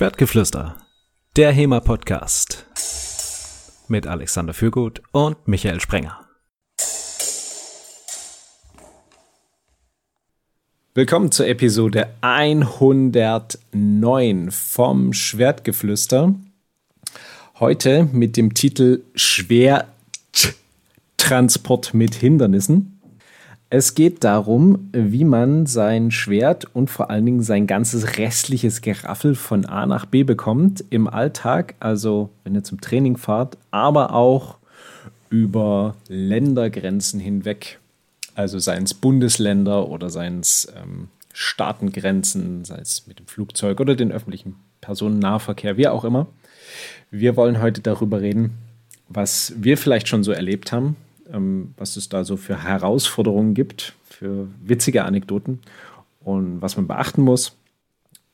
Schwertgeflüster, der HEMA-Podcast mit Alexander Fürgut und Michael Sprenger. Willkommen zur Episode 109 vom Schwertgeflüster. Heute mit dem Titel Schwerttransport mit Hindernissen. Es geht darum, wie man sein Schwert und vor allen Dingen sein ganzes restliches Geraffel von A nach B bekommt im Alltag, also wenn ihr zum Training fahrt, aber auch über Ländergrenzen hinweg. Also seien es Bundesländer oder seien es ähm, Staatengrenzen, sei es mit dem Flugzeug oder den öffentlichen Personennahverkehr, wie auch immer. Wir wollen heute darüber reden, was wir vielleicht schon so erlebt haben, ähm, was es da so für Herausforderungen gibt, für witzige Anekdoten und was man beachten muss.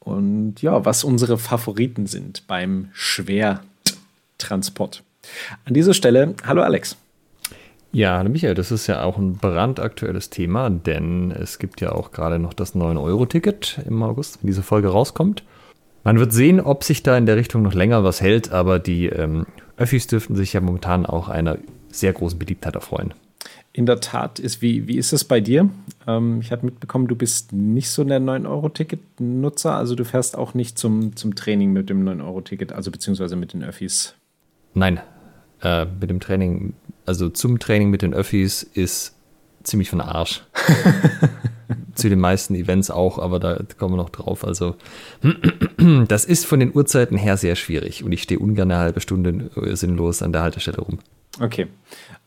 Und ja, was unsere Favoriten sind beim Schwertransport. An dieser Stelle, hallo Alex. Ja, hallo Michael, das ist ja auch ein brandaktuelles Thema, denn es gibt ja auch gerade noch das 9-Euro-Ticket im August, wenn diese Folge rauskommt. Man wird sehen, ob sich da in der Richtung noch länger was hält, aber die ähm, Öffis dürften sich ja momentan auch einer sehr großen Beliebtheit erfreuen. In der Tat ist, wie, wie ist es bei dir? Ähm, ich habe mitbekommen, du bist nicht so der 9-Euro-Ticket-Nutzer, also du fährst auch nicht zum, zum Training mit dem 9-Euro-Ticket, also beziehungsweise mit den Öffis. Nein, äh, mit dem Training, also zum Training mit den Öffis ist ziemlich von Arsch. Zu den meisten Events auch, aber da kommen wir noch drauf. Also, das ist von den Uhrzeiten her sehr schwierig und ich stehe ungern eine halbe Stunde sinnlos an der Haltestelle rum. Okay.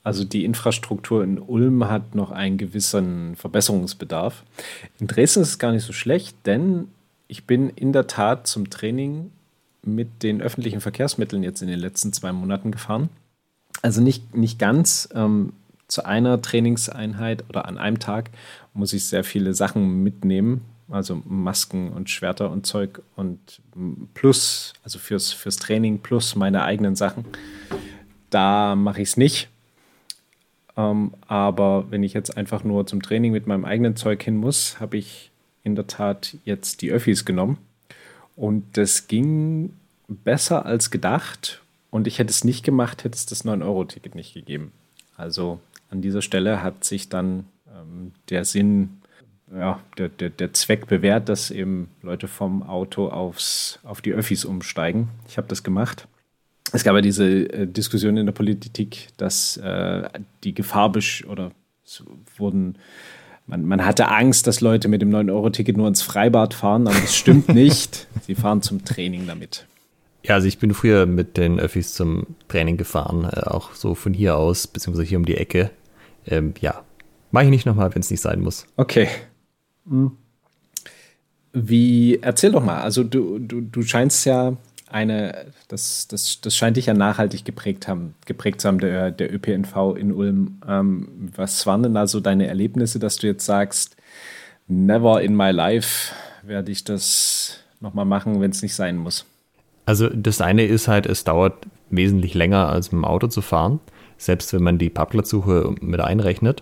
Also die Infrastruktur in Ulm hat noch einen gewissen Verbesserungsbedarf. In Dresden ist es gar nicht so schlecht, denn ich bin in der Tat zum Training mit den öffentlichen Verkehrsmitteln jetzt in den letzten zwei Monaten gefahren. Also nicht, nicht ganz. Ähm, zu einer Trainingseinheit oder an einem Tag muss ich sehr viele Sachen mitnehmen, also Masken und Schwerter und Zeug und plus, also fürs, fürs Training plus meine eigenen Sachen. Da mache ich es nicht. Ähm, aber wenn ich jetzt einfach nur zum Training mit meinem eigenen Zeug hin muss, habe ich in der Tat jetzt die Öffis genommen. Und das ging besser als gedacht. Und ich hätte es nicht gemacht, hätte es das 9-Euro-Ticket nicht gegeben. Also an dieser Stelle hat sich dann ähm, der Sinn, ja, der, der, der Zweck bewährt, dass eben Leute vom Auto aufs, auf die Öffis umsteigen. Ich habe das gemacht es gab ja diese äh, Diskussion in der Politik, dass äh, die Gefahr oder es wurden, man, man hatte Angst, dass Leute mit dem 9-Euro-Ticket nur ins Freibad fahren, aber das stimmt nicht. Sie fahren zum Training damit. Ja, also ich bin früher mit den Öffis zum Training gefahren, äh, auch so von hier aus, beziehungsweise hier um die Ecke. Ähm, ja, mache ich nicht nochmal, wenn es nicht sein muss. Okay. Hm. Wie, erzähl doch mal, also du, du, du scheinst ja eine, das, das, das scheint dich ja nachhaltig geprägt, haben, geprägt zu haben, der, der ÖPNV in Ulm. Ähm, was waren denn da so deine Erlebnisse, dass du jetzt sagst, never in my life werde ich das nochmal machen, wenn es nicht sein muss? Also das eine ist halt, es dauert wesentlich länger als mit dem Auto zu fahren, selbst wenn man die Parkplatzsuche mit einrechnet.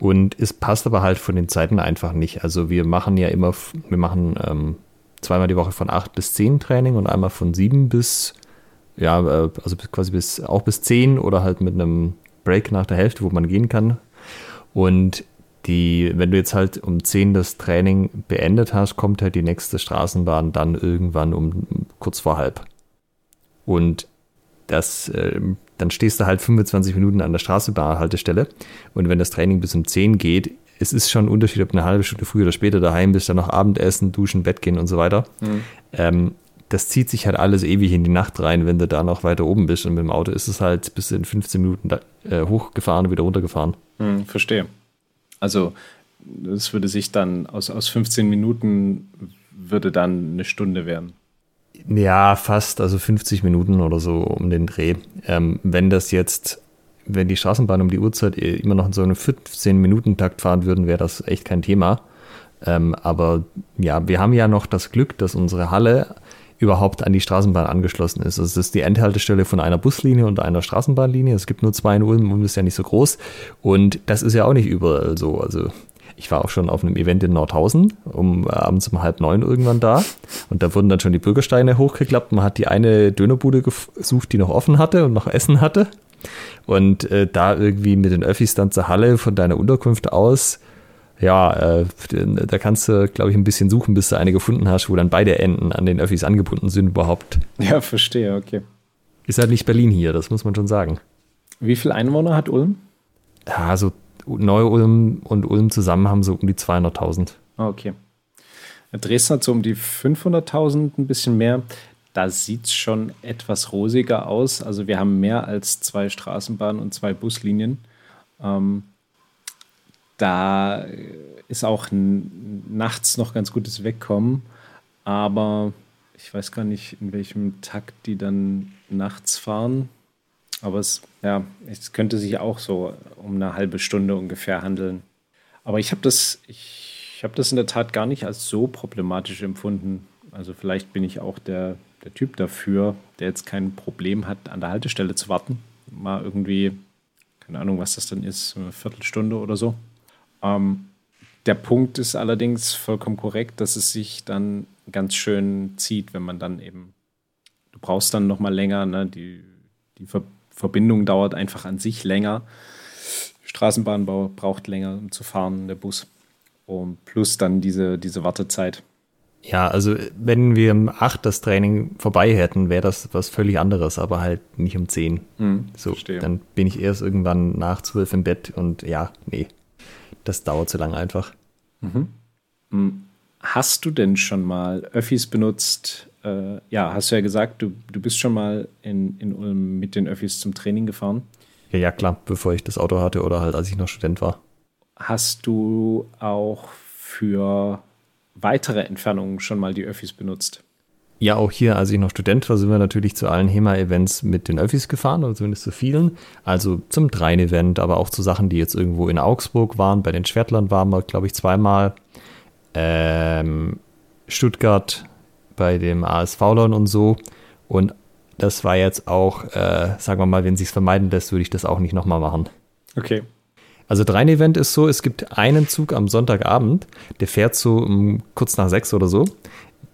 Und es passt aber halt von den Zeiten einfach nicht. Also wir machen ja immer, wir machen ähm, zweimal die Woche von 8 bis 10 Training und einmal von 7 bis, ja, äh, also quasi bis, auch bis 10 oder halt mit einem Break nach der Hälfte, wo man gehen kann. Und die, wenn du jetzt halt um 10 das Training beendet hast, kommt halt die nächste Straßenbahn dann irgendwann um kurz vor halb. Und das, äh, dann stehst du halt 25 Minuten an der Straßenbahnhaltestelle. Und wenn das Training bis um 10 geht, es ist schon ein Unterschied, ob du eine halbe Stunde früher oder später daheim bist, dann noch Abendessen, duschen, Bett gehen und so weiter. Mhm. Ähm, das zieht sich halt alles ewig in die Nacht rein, wenn du da noch weiter oben bist. Und mit dem Auto ist es halt bis in 15 Minuten da, äh, hochgefahren und wieder runtergefahren. Mhm, verstehe. Also, das würde sich dann aus, aus 15 Minuten würde dann eine Stunde werden. Ja, fast, also 50 Minuten oder so um den Dreh. Ähm, wenn das jetzt wenn die Straßenbahn um die Uhrzeit immer noch in so einem 15-Minuten-Takt fahren würden, wäre das echt kein Thema. Ähm, aber ja, wir haben ja noch das Glück, dass unsere Halle überhaupt an die Straßenbahn angeschlossen ist. Also es ist die Endhaltestelle von einer Buslinie und einer Straßenbahnlinie. Es gibt nur zwei in Ulm, Ulm ist ja nicht so groß. Und das ist ja auch nicht überall so. Also ich war auch schon auf einem Event in Nordhausen, um abends um halb neun irgendwann da. Und da wurden dann schon die Bürgersteine hochgeklappt. Man hat die eine Dönerbude gesucht, die noch offen hatte und noch Essen hatte. Und äh, da irgendwie mit den Öffis dann zur Halle von deiner Unterkunft aus, ja, äh, da kannst du, glaube ich, ein bisschen suchen, bis du eine gefunden hast, wo dann beide Enden an den Öffis angebunden sind überhaupt. Ja, verstehe, okay. Ist halt nicht Berlin hier, das muss man schon sagen. Wie viele Einwohner hat Ulm? Ja, so Neu-Ulm und Ulm zusammen haben so um die 200.000. Ah, okay. Dresden hat so um die 500.000, ein bisschen mehr. Da sieht es schon etwas rosiger aus. Also wir haben mehr als zwei Straßenbahnen und zwei Buslinien. Ähm, da ist auch nachts noch ganz gutes Wegkommen. Aber ich weiß gar nicht, in welchem Takt die dann nachts fahren. Aber es, ja, es könnte sich auch so um eine halbe Stunde ungefähr handeln. Aber ich habe das, ich habe das in der Tat gar nicht als so problematisch empfunden. Also vielleicht bin ich auch der, der Typ dafür, der jetzt kein Problem hat, an der Haltestelle zu warten. Mal irgendwie, keine Ahnung, was das dann ist, eine Viertelstunde oder so. Ähm, der Punkt ist allerdings vollkommen korrekt, dass es sich dann ganz schön zieht, wenn man dann eben, du brauchst dann noch mal länger, ne? die, die Ver Verbindung dauert einfach an sich länger. Straßenbahnbau braucht länger, um zu fahren, der Bus. Und plus dann diese, diese Wartezeit. Ja, also wenn wir um 8 das Training vorbei hätten, wäre das was völlig anderes, aber halt nicht um 10. Hm, so, verstehe. dann bin ich erst irgendwann nach 12 im Bett und ja, nee, das dauert zu lange einfach. Mhm. Hm, hast du denn schon mal Öffis benutzt, äh, ja, hast du ja gesagt, du, du bist schon mal in, in Ulm mit den Öffis zum Training gefahren. Ja, ja, klar, bevor ich das Auto hatte oder halt als ich noch Student war. Hast du auch für weitere Entfernungen schon mal die Öffis benutzt? Ja, auch hier, als ich noch Student war, sind wir natürlich zu allen HEMA-Events mit den Öffis gefahren, oder zumindest zu vielen. Also zum Drein-Event, aber auch zu Sachen, die jetzt irgendwo in Augsburg waren. Bei den Schwertlern waren wir, glaube ich, zweimal. Ähm, Stuttgart bei dem ASV-Lern und so. Und das war jetzt auch, äh, sagen wir mal, wenn sich vermeiden lässt, würde ich das auch nicht nochmal machen. Okay. Also Drein-Event ist so, es gibt einen Zug am Sonntagabend, der fährt so um, kurz nach sechs oder so,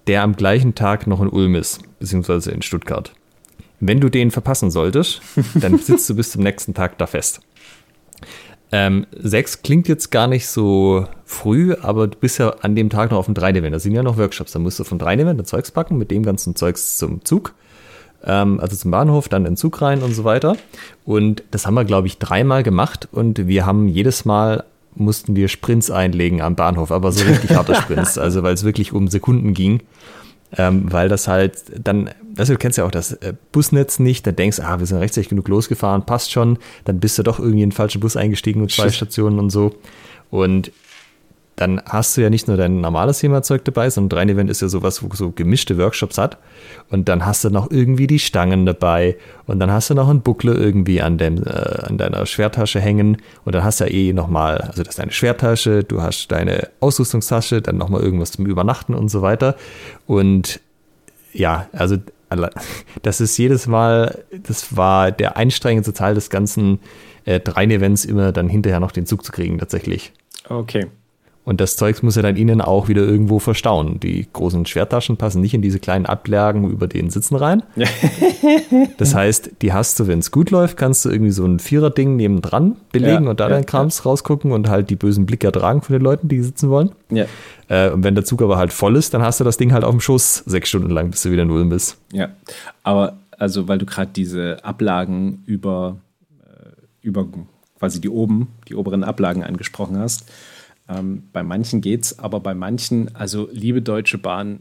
der am gleichen Tag noch in Ulm ist, beziehungsweise in Stuttgart. Wenn du den verpassen solltest, dann sitzt du bis zum nächsten Tag da fest. Ähm, sechs klingt jetzt gar nicht so früh, aber du bist ja an dem Tag noch auf dem 3-Event. Da sind ja noch Workshops. Da musst du vom 3-Event ein Zeugs packen, mit dem ganzen Zeugs zum Zug. Ähm, also zum Bahnhof, dann in den Zug rein und so weiter. Und das haben wir, glaube ich, dreimal gemacht. Und wir haben jedes Mal mussten wir Sprints einlegen am Bahnhof, aber so richtig harte Sprints, also weil es wirklich um Sekunden ging ähm, weil das halt dann, also du kennst ja auch das äh, Busnetz nicht, dann denkst, ah, wir sind rechtzeitig genug losgefahren, passt schon, dann bist du doch irgendwie in den falschen Bus eingestiegen mit zwei Stationen und so. Und dann hast du ja nicht nur dein normales HEMA-Zeug dabei, sondern ein Event ist ja sowas, wo so gemischte Workshops hat. Und dann hast du noch irgendwie die Stangen dabei und dann hast du noch ein Buckle irgendwie an, dem, äh, an deiner Schwertasche hängen und dann hast du ja eh nochmal, also das ist deine Schwertasche, du hast deine Ausrüstungstasche, dann nochmal irgendwas zum Übernachten und so weiter. Und ja, also das ist jedes Mal, das war der einstrengendste Teil des ganzen äh, Dreien-Events, immer dann hinterher noch den Zug zu kriegen, tatsächlich. Okay. Und das Zeugs muss ja dann innen auch wieder irgendwo verstauen. Die großen Schwertaschen passen nicht in diese kleinen Ablagen über den Sitzen rein. das heißt, die hast du, wenn es gut läuft, kannst du irgendwie so ein Vierer-Ding nebendran belegen ja, und da ja, deinen Krams ja. rausgucken und halt die bösen Blicke ertragen von den Leuten, die sitzen wollen. Ja. Äh, und wenn der Zug aber halt voll ist, dann hast du das Ding halt auf dem Schoß sechs Stunden lang, bis du wieder null bist. Ja, aber also, weil du gerade diese Ablagen über, äh, über quasi die oben, die oberen Ablagen angesprochen hast ähm, bei manchen geht's, aber bei manchen, also liebe Deutsche Bahn,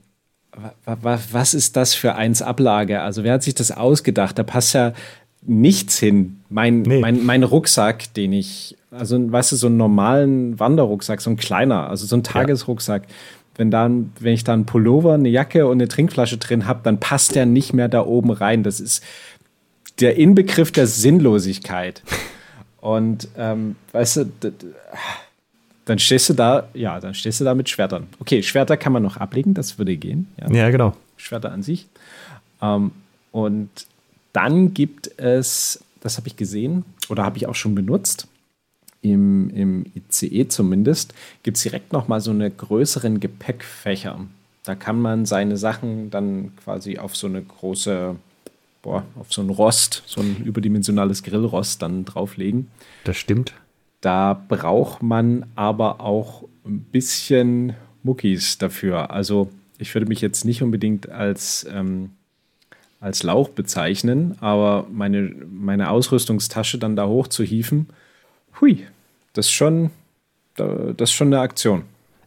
was ist das für eins Ablage? Also wer hat sich das ausgedacht? Da passt ja nichts hin. Mein, nee. mein, mein Rucksack, den ich, also weißt du, so einen normalen Wanderrucksack, so ein kleiner, also so ein Tagesrucksack. Ja. Wenn, da, wenn ich da einen Pullover, eine Jacke und eine Trinkflasche drin habe, dann passt der nicht mehr da oben rein. Das ist der Inbegriff der Sinnlosigkeit. Und ähm, weißt du, dann stehst du da, ja, dann stehst du da mit Schwertern. Okay, Schwerter kann man noch ablegen, das würde gehen. Ja, ja genau. Schwerter an sich. Ähm, und dann gibt es, das habe ich gesehen oder habe ich auch schon benutzt, im, im ICE zumindest, gibt es direkt nochmal so eine größeren Gepäckfächer. Da kann man seine Sachen dann quasi auf so eine große, boah, auf so ein Rost, so ein überdimensionales Grillrost dann drauflegen. Das stimmt. Da braucht man aber auch ein bisschen Muckis dafür. Also ich würde mich jetzt nicht unbedingt als, ähm, als Lauch bezeichnen, aber meine, meine Ausrüstungstasche dann da hochzuhieven, hui, das ist schon, das ist schon eine Aktion.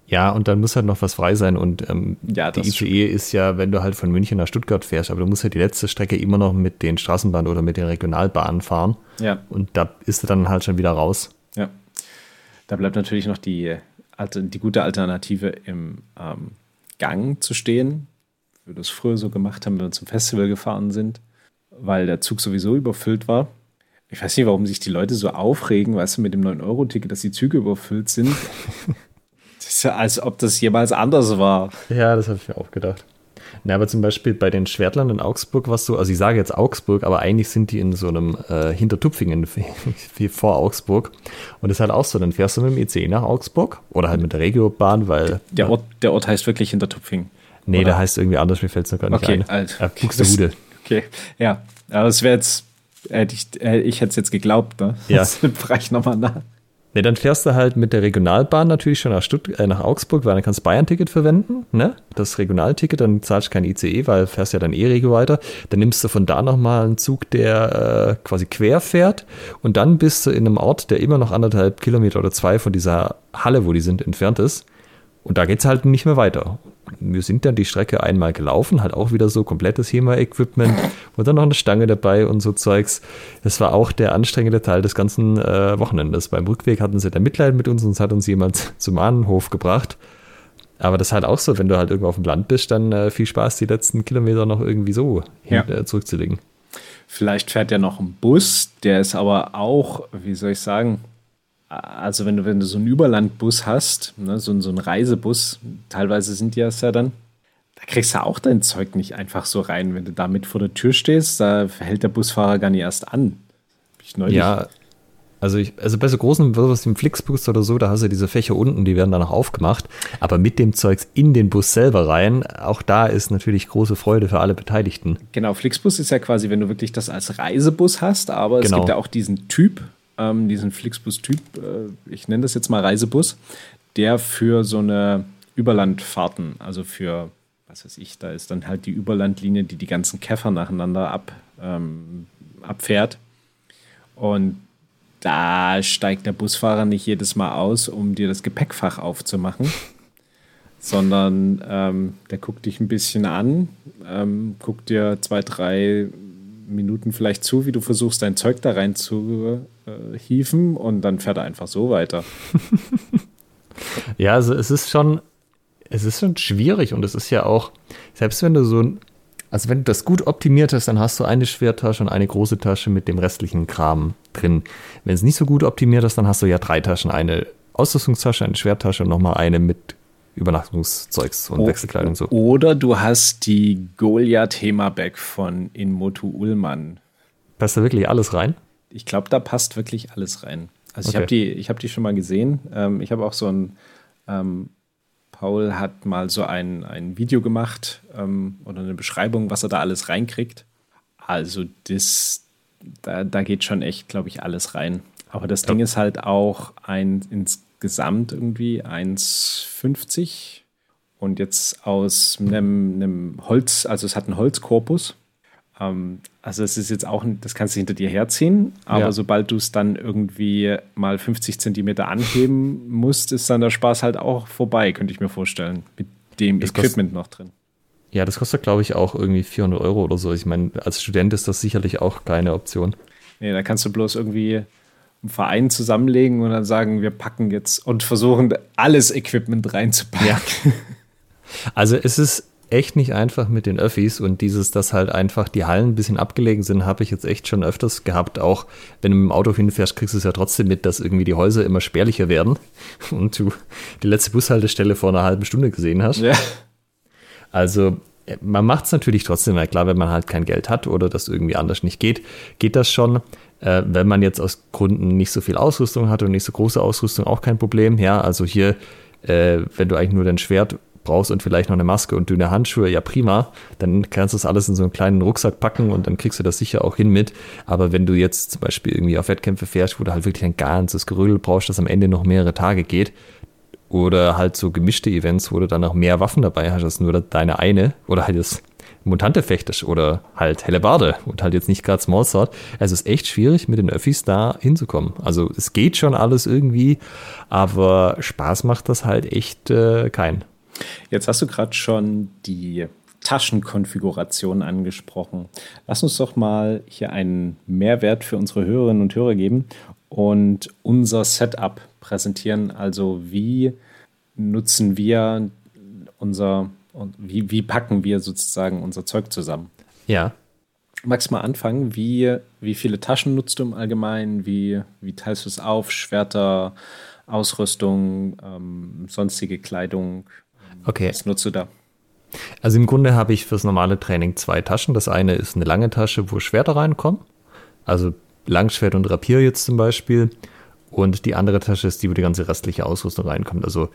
Ja, und dann muss halt noch was frei sein. Und ähm, ja, die ICE ist ja, wenn du halt von München nach Stuttgart fährst, aber du musst ja die letzte Strecke immer noch mit den Straßenbahnen oder mit den Regionalbahnen fahren. Ja. Und da ist du dann halt schon wieder raus. Ja. Da bleibt natürlich noch die, die gute Alternative im ähm, Gang zu stehen. wie Wir das früher so gemacht haben, wenn wir zum Festival gefahren sind, weil der Zug sowieso überfüllt war. Ich weiß nicht, warum sich die Leute so aufregen, weißt du, mit dem 9-Euro-Ticket, dass die Züge überfüllt sind. das ist ja, als ob das jemals anders war. Ja, das habe ich mir auch gedacht. Na, aber zum Beispiel bei den Schwertlern in Augsburg was so, also ich sage jetzt Augsburg, aber eigentlich sind die in so einem äh, Hintertupfingen wie vor Augsburg. Und das ist halt auch so, dann fährst du mit dem ICE nach Augsburg oder halt mit der Regiobahn, weil. Der Ort, der Ort heißt wirklich Hintertupfingen. Nee, oder? der heißt irgendwie anders, mir fällt es noch gar nicht okay, ein. Alt. Ja, Buxtehude. Okay, ja. Aber es wäre jetzt Hätte ich, ich hätte es jetzt geglaubt, ne? Ja. Das frage ich nochmal nach. Ne, dann fährst du halt mit der Regionalbahn natürlich schon nach, Stutt äh, nach Augsburg, weil dann kannst du Bayern-Ticket verwenden, ne? Das Regionalticket, dann zahlst du kein ICE, weil fährst ja dann E-Regio weiter. Dann nimmst du von da nochmal einen Zug, der äh, quasi quer fährt und dann bist du in einem Ort, der immer noch anderthalb Kilometer oder zwei von dieser Halle, wo die sind, entfernt ist. Und da geht es halt nicht mehr weiter. Wir sind dann die Strecke einmal gelaufen, halt auch wieder so komplettes HEMA-Equipment und dann noch eine Stange dabei und so Zeugs. Das war auch der anstrengende Teil des ganzen äh, Wochenendes. Beim Rückweg hatten sie dann Mitleid mit uns und es hat uns jemand zum Bahnhof gebracht. Aber das ist halt auch so, wenn du halt irgendwo auf dem Land bist, dann äh, viel Spaß, die letzten Kilometer noch irgendwie so ja. hin, äh, zurückzulegen. Vielleicht fährt ja noch ein Bus, der ist aber auch, wie soll ich sagen, also wenn du, wenn du so einen Überlandbus hast, ne, so, so einen Reisebus, teilweise sind die es ja dann, da kriegst du auch dein Zeug nicht einfach so rein. Wenn du damit vor der Tür stehst, da hält der Busfahrer gar nicht erst an. Ja, also, ich, also bei so großen, was wie im Flixbus oder so, da hast du diese Fächer unten, die werden dann auch aufgemacht. Aber mit dem Zeugs in den Bus selber rein, auch da ist natürlich große Freude für alle Beteiligten. Genau, Flixbus ist ja quasi, wenn du wirklich das als Reisebus hast, aber genau. es gibt ja auch diesen Typ, ähm, diesen Flixbus-Typ, äh, ich nenne das jetzt mal Reisebus, der für so eine Überlandfahrten, also für, was weiß ich, da ist dann halt die Überlandlinie, die die ganzen Käfer nacheinander ab, ähm, abfährt. Und da steigt der Busfahrer nicht jedes Mal aus, um dir das Gepäckfach aufzumachen, sondern ähm, der guckt dich ein bisschen an, ähm, guckt dir zwei, drei Minuten vielleicht zu, wie du versuchst, dein Zeug da rein zu äh, hieven und dann fährt er einfach so weiter. ja, also es ist schon, es ist schon schwierig und es ist ja auch, selbst wenn du so ein, also wenn du das gut optimiert hast, dann hast du eine Schwertasche und eine große Tasche mit dem restlichen Kram drin. Wenn es nicht so gut optimiert ist, dann hast du ja drei Taschen, eine Ausrüstungstasche, eine Schwertasche und nochmal eine mit Übernachtungszeugs und oh, Wechselkleidung so. Oder du hast die Goliath Hema-Bag von Inmotu Ullmann. Passt da wirklich alles rein? Ich glaube, da passt wirklich alles rein. Also okay. ich habe die, hab die schon mal gesehen. Ähm, ich habe auch so ein, ähm, Paul hat mal so ein, ein Video gemacht ähm, oder eine Beschreibung, was er da alles reinkriegt. Also das, da, da geht schon echt, glaube ich, alles rein. Aber das ja. Ding ist halt auch ein ins insgesamt irgendwie 1,50 und jetzt aus einem, einem, Holz, also es hat einen Holzkorpus. Ähm, also es ist jetzt auch, das kannst du hinter dir herziehen, aber ja. sobald du es dann irgendwie mal 50 Zentimeter anheben musst, ist dann der Spaß halt auch vorbei, könnte ich mir vorstellen, mit dem das Equipment noch drin. Ja, das kostet, glaube ich, auch irgendwie 400 Euro oder so. Ich meine, als Student ist das sicherlich auch keine Option. Nee, da kannst du bloß irgendwie einen Verein zusammenlegen und dann sagen, wir packen jetzt und versuchen, alles Equipment reinzupacken. Ja. Also es ist echt nicht einfach mit den Öffis und dieses, dass halt einfach die Hallen ein bisschen abgelegen sind, habe ich jetzt echt schon öfters gehabt. Auch wenn du mit dem Auto hinfährst, kriegst du es ja trotzdem mit, dass irgendwie die Häuser immer spärlicher werden und du die letzte Bushaltestelle vor einer halben Stunde gesehen hast. Ja. Also man macht es natürlich trotzdem, weil klar, wenn man halt kein Geld hat oder das irgendwie anders nicht geht, geht das schon. Äh, wenn man jetzt aus Gründen nicht so viel Ausrüstung hat und nicht so große Ausrüstung, auch kein Problem. Ja, also hier, äh, wenn du eigentlich nur dein Schwert brauchst und vielleicht noch eine Maske und dünne Handschuhe, ja prima, dann kannst du das alles in so einen kleinen Rucksack packen und dann kriegst du das sicher auch hin mit. Aber wenn du jetzt zum Beispiel irgendwie auf Wettkämpfe fährst, wo du halt wirklich ein ganzes Gerödel brauchst, das am Ende noch mehrere Tage geht, oder halt so gemischte Events, wo du dann noch mehr Waffen dabei hast als nur deine eine, oder halt das Mutante fechtest oder halt helle Barde und halt jetzt nicht gerade Small Sword. Also es ist echt schwierig, mit den Öffis da hinzukommen. Also es geht schon alles irgendwie, aber Spaß macht das halt echt äh, kein. Jetzt hast du gerade schon die Taschenkonfiguration angesprochen. Lass uns doch mal hier einen Mehrwert für unsere Hörerinnen und Hörer geben und unser Setup präsentieren. Also wie nutzen wir unser und wie, wie packen wir sozusagen unser Zeug zusammen? Ja. Magst du mal anfangen? Wie, wie viele Taschen nutzt du im Allgemeinen? Wie, wie teilst du es auf? Schwerter, Ausrüstung, ähm, sonstige Kleidung? Okay. Was nutzt du da? Also im Grunde habe ich fürs normale Training zwei Taschen. Das eine ist eine lange Tasche, wo Schwerter reinkommen. Also Langschwert und Rapier jetzt zum Beispiel. Und die andere Tasche ist die, wo die ganze restliche Ausrüstung reinkommt. Also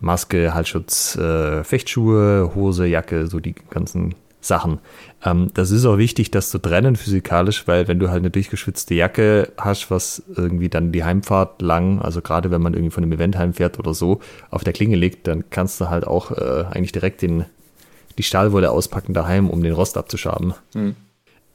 Maske, Halsschutz, äh, Fechtschuhe, Hose, Jacke, so die ganzen Sachen. Ähm, das ist auch wichtig, das zu trennen physikalisch, weil wenn du halt eine durchgeschwitzte Jacke hast, was irgendwie dann die Heimfahrt lang, also gerade wenn man irgendwie von einem Event heimfährt oder so, auf der Klinge liegt, dann kannst du halt auch äh, eigentlich direkt den, die Stahlwolle auspacken daheim, um den Rost abzuschaben. Mhm.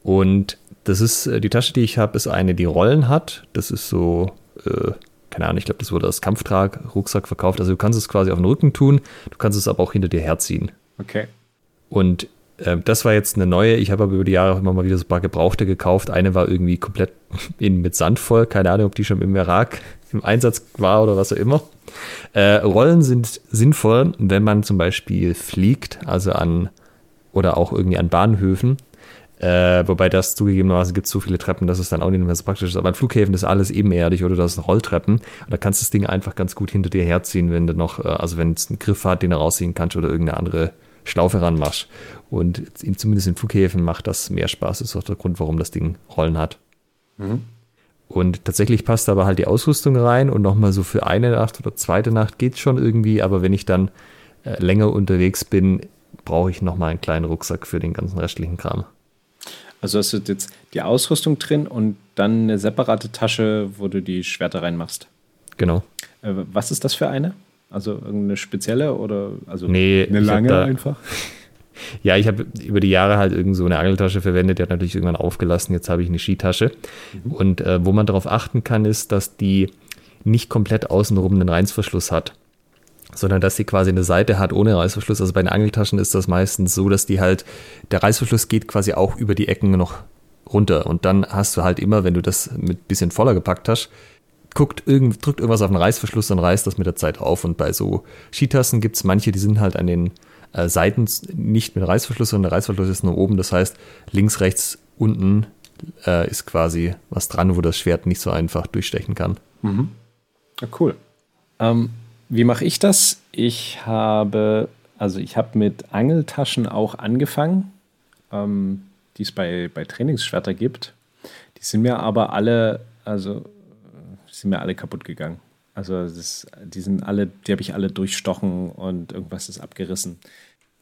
Und das ist, äh, die Tasche, die ich habe, ist eine, die Rollen hat. Das ist so, äh, keine Ahnung, ich glaube, das wurde als Kampftrag-Rucksack verkauft. Also du kannst es quasi auf den Rücken tun, du kannst es aber auch hinter dir herziehen. Okay. Und äh, das war jetzt eine neue. Ich habe aber über die Jahre immer mal wieder so ein paar Gebrauchte gekauft. Eine war irgendwie komplett in, mit Sand voll. Keine Ahnung, ob die schon im Irak im Einsatz war oder was auch immer. Äh, Rollen sind sinnvoll, wenn man zum Beispiel fliegt, also an oder auch irgendwie an Bahnhöfen äh, wobei das zugegebenermaßen gibt so viele Treppen, dass es dann auch nicht mehr so praktisch ist. Aber an Flughäfen ist alles ebenerdig oder das sind Rolltreppen. Und da kannst du das Ding einfach ganz gut hinter dir herziehen, wenn du noch, äh, also wenn es einen Griff hat, den du rausziehen kannst oder irgendeine andere Schlaufe ranmachst. Und zumindest in Flughäfen macht das mehr Spaß. Das ist auch der Grund, warum das Ding Rollen hat. Mhm. Und tatsächlich passt aber halt die Ausrüstung rein und nochmal so für eine Nacht oder zweite Nacht geht es schon irgendwie. Aber wenn ich dann äh, länger unterwegs bin, brauche ich nochmal einen kleinen Rucksack für den ganzen restlichen Kram. Also hast du jetzt die Ausrüstung drin und dann eine separate Tasche, wo du die Schwerter reinmachst. Genau. Äh, was ist das für eine? Also irgendeine spezielle oder also nee, eine lange da, einfach? Ja, ich habe über die Jahre halt irgend so eine Angeltasche verwendet, die hat natürlich irgendwann aufgelassen. Jetzt habe ich eine Skitasche. Mhm. Und äh, wo man darauf achten kann, ist, dass die nicht komplett außenrum einen Reißverschluss hat sondern dass sie quasi eine Seite hat ohne Reißverschluss. Also bei den Angeltaschen ist das meistens so, dass die halt, der Reißverschluss geht quasi auch über die Ecken noch runter. Und dann hast du halt immer, wenn du das mit bisschen voller gepackt hast, guckt irgend, drückt irgendwas auf den Reißverschluss und reißt das mit der Zeit auf. Und bei so Skitassen gibt es manche, die sind halt an den äh, Seiten nicht mit Reißverschluss, sondern der Reißverschluss ist nur oben. Das heißt, links, rechts, unten äh, ist quasi was dran, wo das Schwert nicht so einfach durchstechen kann. Mhm. Ja, cool. Ähm, wie mache ich das? Ich habe, also ich habe mit Angeltaschen auch angefangen, ähm, die es bei, bei Trainingsschwerter gibt. Die sind mir aber alle, also sind mir alle kaputt gegangen. Also das, die sind alle, die habe ich alle durchstochen und irgendwas ist abgerissen.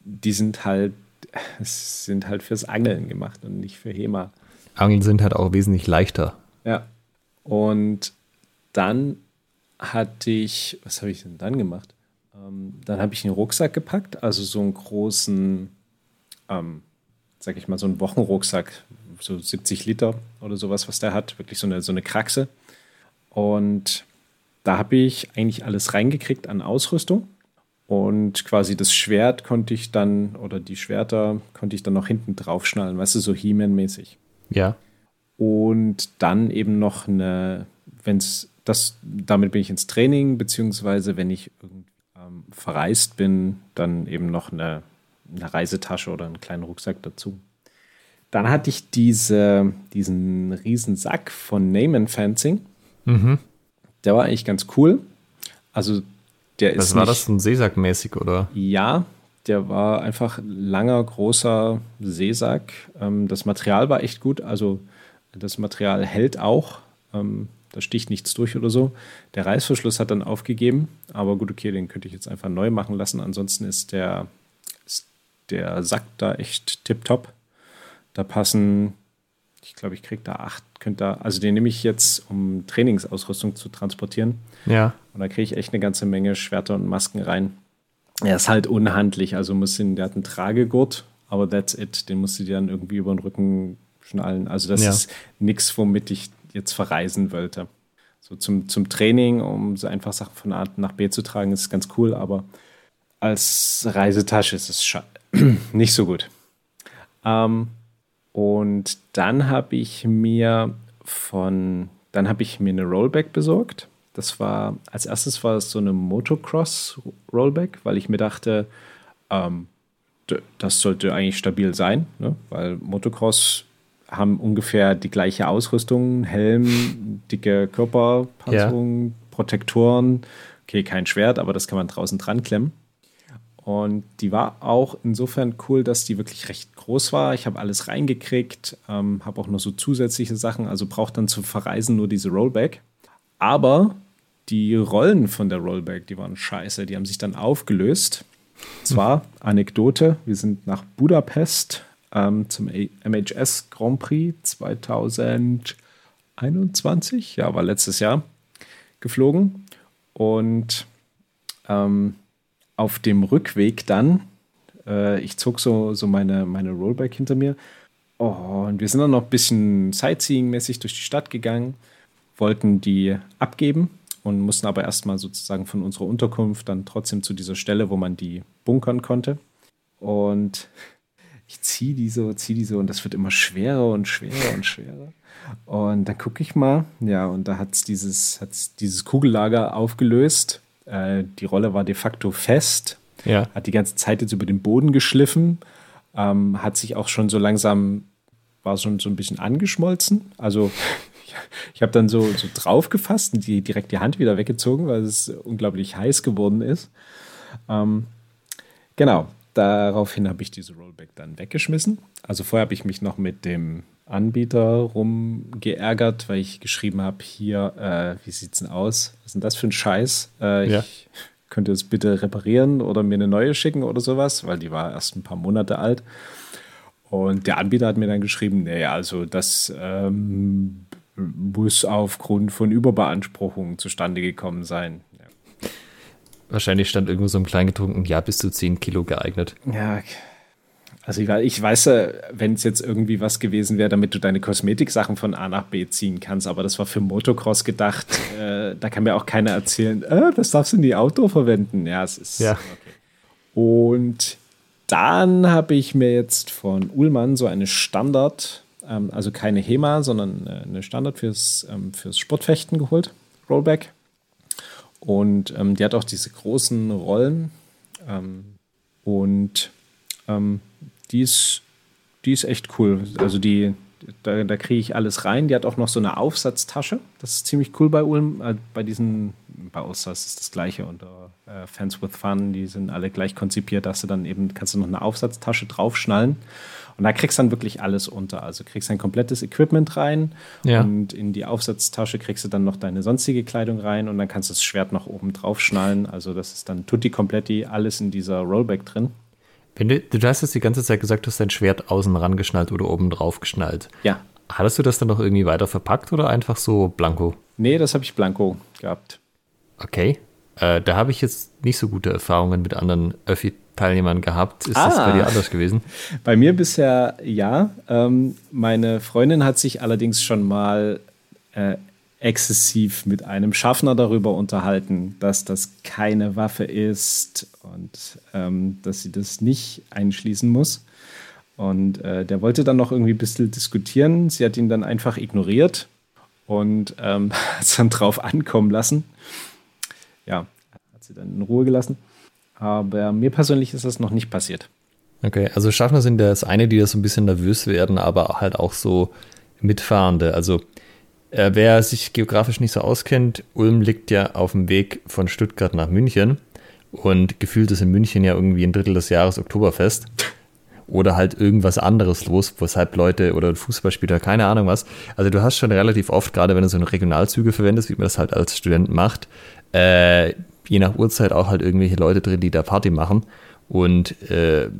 Die sind halt, sind halt fürs Angeln gemacht und nicht für HEMA. Angeln sind halt auch wesentlich leichter. Ja. Und dann hatte ich, was habe ich denn dann gemacht? Ähm, dann habe ich einen Rucksack gepackt, also so einen großen, ähm, sag ich mal, so einen Wochenrucksack, so 70 Liter oder sowas, was der hat, wirklich so eine, so eine Kraxe. Und da habe ich eigentlich alles reingekriegt an Ausrüstung. Und quasi das Schwert konnte ich dann, oder die Schwerter konnte ich dann noch hinten drauf schnallen, weißt du, so He-Man-mäßig. Ja. Und dann eben noch eine, wenn es das, damit bin ich ins Training, beziehungsweise wenn ich ähm, verreist bin, dann eben noch eine, eine, Reisetasche oder einen kleinen Rucksack dazu. Dann hatte ich diese, diesen riesen Sack von Name Fencing. Mhm. Der war eigentlich ganz cool. Also der ist. Was war das, ein Seesack mäßig, oder? Ja, Der war einfach langer, großer Seesack. Ähm, das Material war echt gut. Also das Material hält auch. Da sticht nichts durch oder so. Der Reißverschluss hat dann aufgegeben. Aber gut, okay, den könnte ich jetzt einfach neu machen lassen. Ansonsten ist der, ist der Sack da echt tipptopp. Da passen, ich glaube, ich kriege da acht, könnte da, also den nehme ich jetzt, um Trainingsausrüstung zu transportieren. Ja. Und da kriege ich echt eine ganze Menge Schwerter und Masken rein. Er ist halt unhandlich, also muss den, der hat einen Tragegurt, aber that's it. Den musst du dir dann irgendwie über den Rücken schnallen. Also das ja. ist nichts, womit ich jetzt verreisen wollte. So zum, zum Training, um so einfach Sachen von A nach B zu tragen, ist ganz cool, aber als Reisetasche ist es nicht so gut. Ähm, und dann habe ich mir von, dann habe ich mir eine Rollback besorgt. Das war, als erstes war es so eine Motocross-Rollback, weil ich mir dachte, ähm, das sollte eigentlich stabil sein, ne? weil Motocross haben ungefähr die gleiche Ausrüstung, Helm, dicke Körperpanzerung, ja. Protektoren. Okay, kein Schwert, aber das kann man draußen dran klemmen. Und die war auch insofern cool, dass die wirklich recht groß war. Ich habe alles reingekriegt, ähm, habe auch noch so zusätzliche Sachen, also braucht dann zum Verreisen nur diese Rollback. Aber die Rollen von der Rollback, die waren scheiße, die haben sich dann aufgelöst. Zwar, Anekdote, wir sind nach Budapest ähm, zum MHS Grand Prix 2021, ja, war letztes Jahr, geflogen. Und ähm, auf dem Rückweg dann, äh, ich zog so, so meine, meine Rollback hinter mir. Oh, und wir sind dann noch ein bisschen Sightseeing-mäßig durch die Stadt gegangen, wollten die abgeben und mussten aber erstmal sozusagen von unserer Unterkunft dann trotzdem zu dieser Stelle, wo man die bunkern konnte. Und ich ziehe die so, ziehe die so und das wird immer schwerer und schwerer und schwerer. Und dann gucke ich mal, ja, und da hat es dieses, hat's dieses Kugellager aufgelöst. Äh, die Rolle war de facto fest, ja. hat die ganze Zeit jetzt über den Boden geschliffen, ähm, hat sich auch schon so langsam, war schon so ein bisschen angeschmolzen. Also ich habe dann so, so drauf gefasst und die, direkt die Hand wieder weggezogen, weil es unglaublich heiß geworden ist. Ähm, genau, Daraufhin habe ich diese Rollback dann weggeschmissen. Also vorher habe ich mich noch mit dem Anbieter rumgeärgert, weil ich geschrieben habe, hier, äh, wie sieht's denn aus? Was ist denn das für ein Scheiß? Äh, ja. Ich könnte es bitte reparieren oder mir eine neue schicken oder sowas, weil die war erst ein paar Monate alt. Und der Anbieter hat mir dann geschrieben, nee, also das ähm, muss aufgrund von Überbeanspruchung zustande gekommen sein. Wahrscheinlich stand irgendwo so ein Kleingetrunken, ja, bis zu 10 Kilo geeignet. Ja, also ich, ich weiß ja, wenn es jetzt irgendwie was gewesen wäre, damit du deine Kosmetiksachen von A nach B ziehen kannst, aber das war für Motocross gedacht. Äh, da kann mir auch keiner erzählen, äh, das darfst du in die Auto verwenden. Ja, es ist. Ja. Okay. Und dann habe ich mir jetzt von Ullmann so eine Standard, ähm, also keine HEMA, sondern äh, eine Standard fürs, ähm, fürs Sportfechten geholt. Rollback. Und ähm, die hat auch diese großen Rollen. Ähm, und ähm, die, ist, die ist echt cool. Also die, da, da kriege ich alles rein. Die hat auch noch so eine Aufsatztasche. Das ist ziemlich cool bei Ulm. Äh, bei diesen, bei Osters ist das gleiche unter äh, Fans with Fun. Die sind alle gleich konzipiert, dass du dann eben, kannst du noch eine Aufsatztasche draufschnallen. Und da kriegst du dann wirklich alles unter. Also kriegst ein komplettes Equipment rein ja. und in die Aufsatztasche kriegst du dann noch deine sonstige Kleidung rein und dann kannst du das Schwert noch oben drauf schnallen. Also das ist dann tutti kompletti alles in dieser Rollback drin. Wenn du, du hast jetzt die ganze Zeit gesagt, du hast dein Schwert außen ran geschnallt oder oben drauf geschnallt. Ja. Hattest du das dann noch irgendwie weiter verpackt oder einfach so blanko? Nee, das habe ich blanko gehabt. Okay. Äh, da habe ich jetzt nicht so gute Erfahrungen mit anderen Öffi Teilnehmern gehabt. Ist ah, das bei dir anders gewesen? Bei mir bisher ja. Ähm, meine Freundin hat sich allerdings schon mal äh, exzessiv mit einem Schaffner darüber unterhalten, dass das keine Waffe ist und ähm, dass sie das nicht einschließen muss. Und äh, der wollte dann noch irgendwie ein bisschen diskutieren. Sie hat ihn dann einfach ignoriert und ähm, hat es dann drauf ankommen lassen. Ja, hat sie dann in Ruhe gelassen. Aber mir persönlich ist das noch nicht passiert. Okay, also Schaffner sind das eine, die da so ein bisschen nervös werden, aber halt auch so Mitfahrende. Also äh, wer sich geografisch nicht so auskennt, Ulm liegt ja auf dem Weg von Stuttgart nach München. Und gefühlt ist in München ja irgendwie ein Drittel des Jahres Oktoberfest. Oder halt irgendwas anderes los, weshalb Leute oder Fußballspieler, keine Ahnung was. Also du hast schon relativ oft, gerade wenn du so eine Regionalzüge verwendest, wie man das halt als Student macht, äh, je nach Uhrzeit auch halt irgendwelche Leute drin, die da Party machen. Und äh,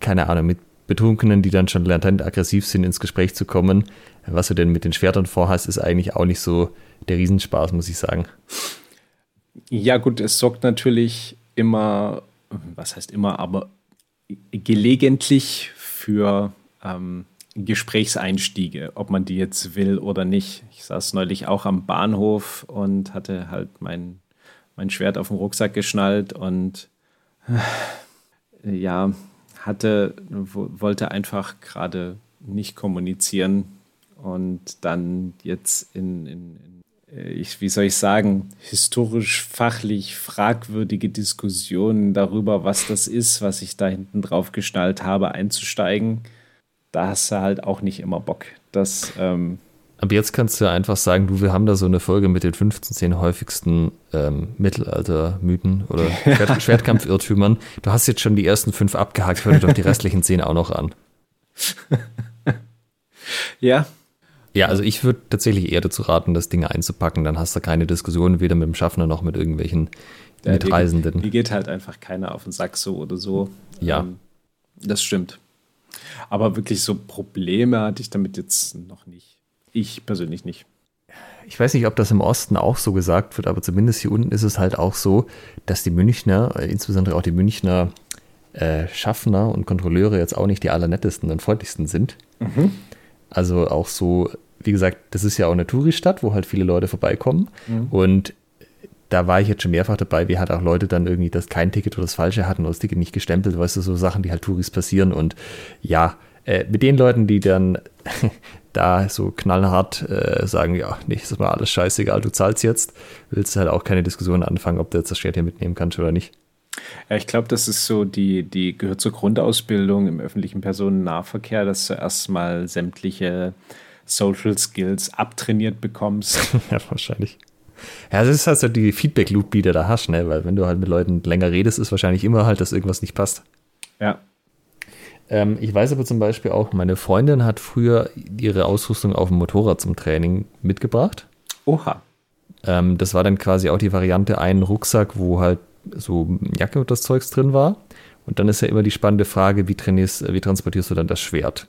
keine Ahnung, mit Betrunkenen, die dann schon latent aggressiv sind, ins Gespräch zu kommen. Was du denn mit den Schwertern vorhast, ist eigentlich auch nicht so der Riesenspaß, muss ich sagen. Ja, gut, es sorgt natürlich immer, was heißt immer, aber gelegentlich für ähm, Gesprächseinstiege, ob man die jetzt will oder nicht. Ich saß neulich auch am Bahnhof und hatte halt mein, mein Schwert auf den Rucksack geschnallt und äh, ja, hatte, wollte einfach gerade nicht kommunizieren und dann jetzt in, in, in äh, ich, wie soll ich sagen, historisch, fachlich fragwürdige Diskussionen darüber, was das ist, was ich da hinten drauf geschnallt habe, einzusteigen, da hast du halt auch nicht immer Bock. Das, ähm, aber jetzt kannst du einfach sagen, du, wir haben da so eine Folge mit den 15, 10 häufigsten ähm, Mittelalter-Mythen oder Schwert Schwertkampf-Irrtümern. Du hast jetzt schon die ersten fünf abgehakt, hör dir doch die restlichen zehn auch noch an. ja. Ja, also ich würde tatsächlich eher dazu raten, das Ding einzupacken. Dann hast du keine Diskussion weder mit dem Schaffner noch mit irgendwelchen ja, Mitreisenden. Die, die geht halt einfach keiner auf den Sack so oder so. Ja. Ähm, das stimmt. Aber wirklich so Probleme hatte ich damit jetzt noch nicht. Ich persönlich nicht. Ich weiß nicht, ob das im Osten auch so gesagt wird, aber zumindest hier unten ist es halt auch so, dass die Münchner, äh, insbesondere auch die Münchner äh, Schaffner und Kontrolleure jetzt auch nicht die allernettesten und freundlichsten sind. Mhm. Also auch so, wie gesagt, das ist ja auch eine Touristadt, wo halt viele Leute vorbeikommen. Mhm. Und da war ich jetzt schon mehrfach dabei, wie halt auch Leute dann irgendwie das kein Ticket oder das Falsche hatten oder das Ticket nicht gestempelt, weißt du, so Sachen, die halt Touris passieren. Und ja, äh, mit den Leuten, die dann da so knallhart äh, sagen, ja, nee, ist mal alles scheißegal, du zahlst jetzt, willst du halt auch keine Diskussion anfangen, ob du jetzt das Schwert hier mitnehmen kannst oder nicht. Ja, ich glaube, das ist so, die, die gehört zur Grundausbildung im öffentlichen Personennahverkehr, dass du erstmal sämtliche Social Skills abtrainiert bekommst. ja, wahrscheinlich. Ja, das ist halt so die Feedback-Loop, die du da hast, ne? weil wenn du halt mit Leuten länger redest, ist wahrscheinlich immer halt, dass irgendwas nicht passt. Ja, ähm, ich weiß aber zum Beispiel auch, meine Freundin hat früher ihre Ausrüstung auf dem Motorrad zum Training mitgebracht. Oha. Ähm, das war dann quasi auch die Variante, einen Rucksack, wo halt so Jacke und das Zeugs drin war. Und dann ist ja immer die spannende Frage, wie, trainierst, wie transportierst du dann das Schwert?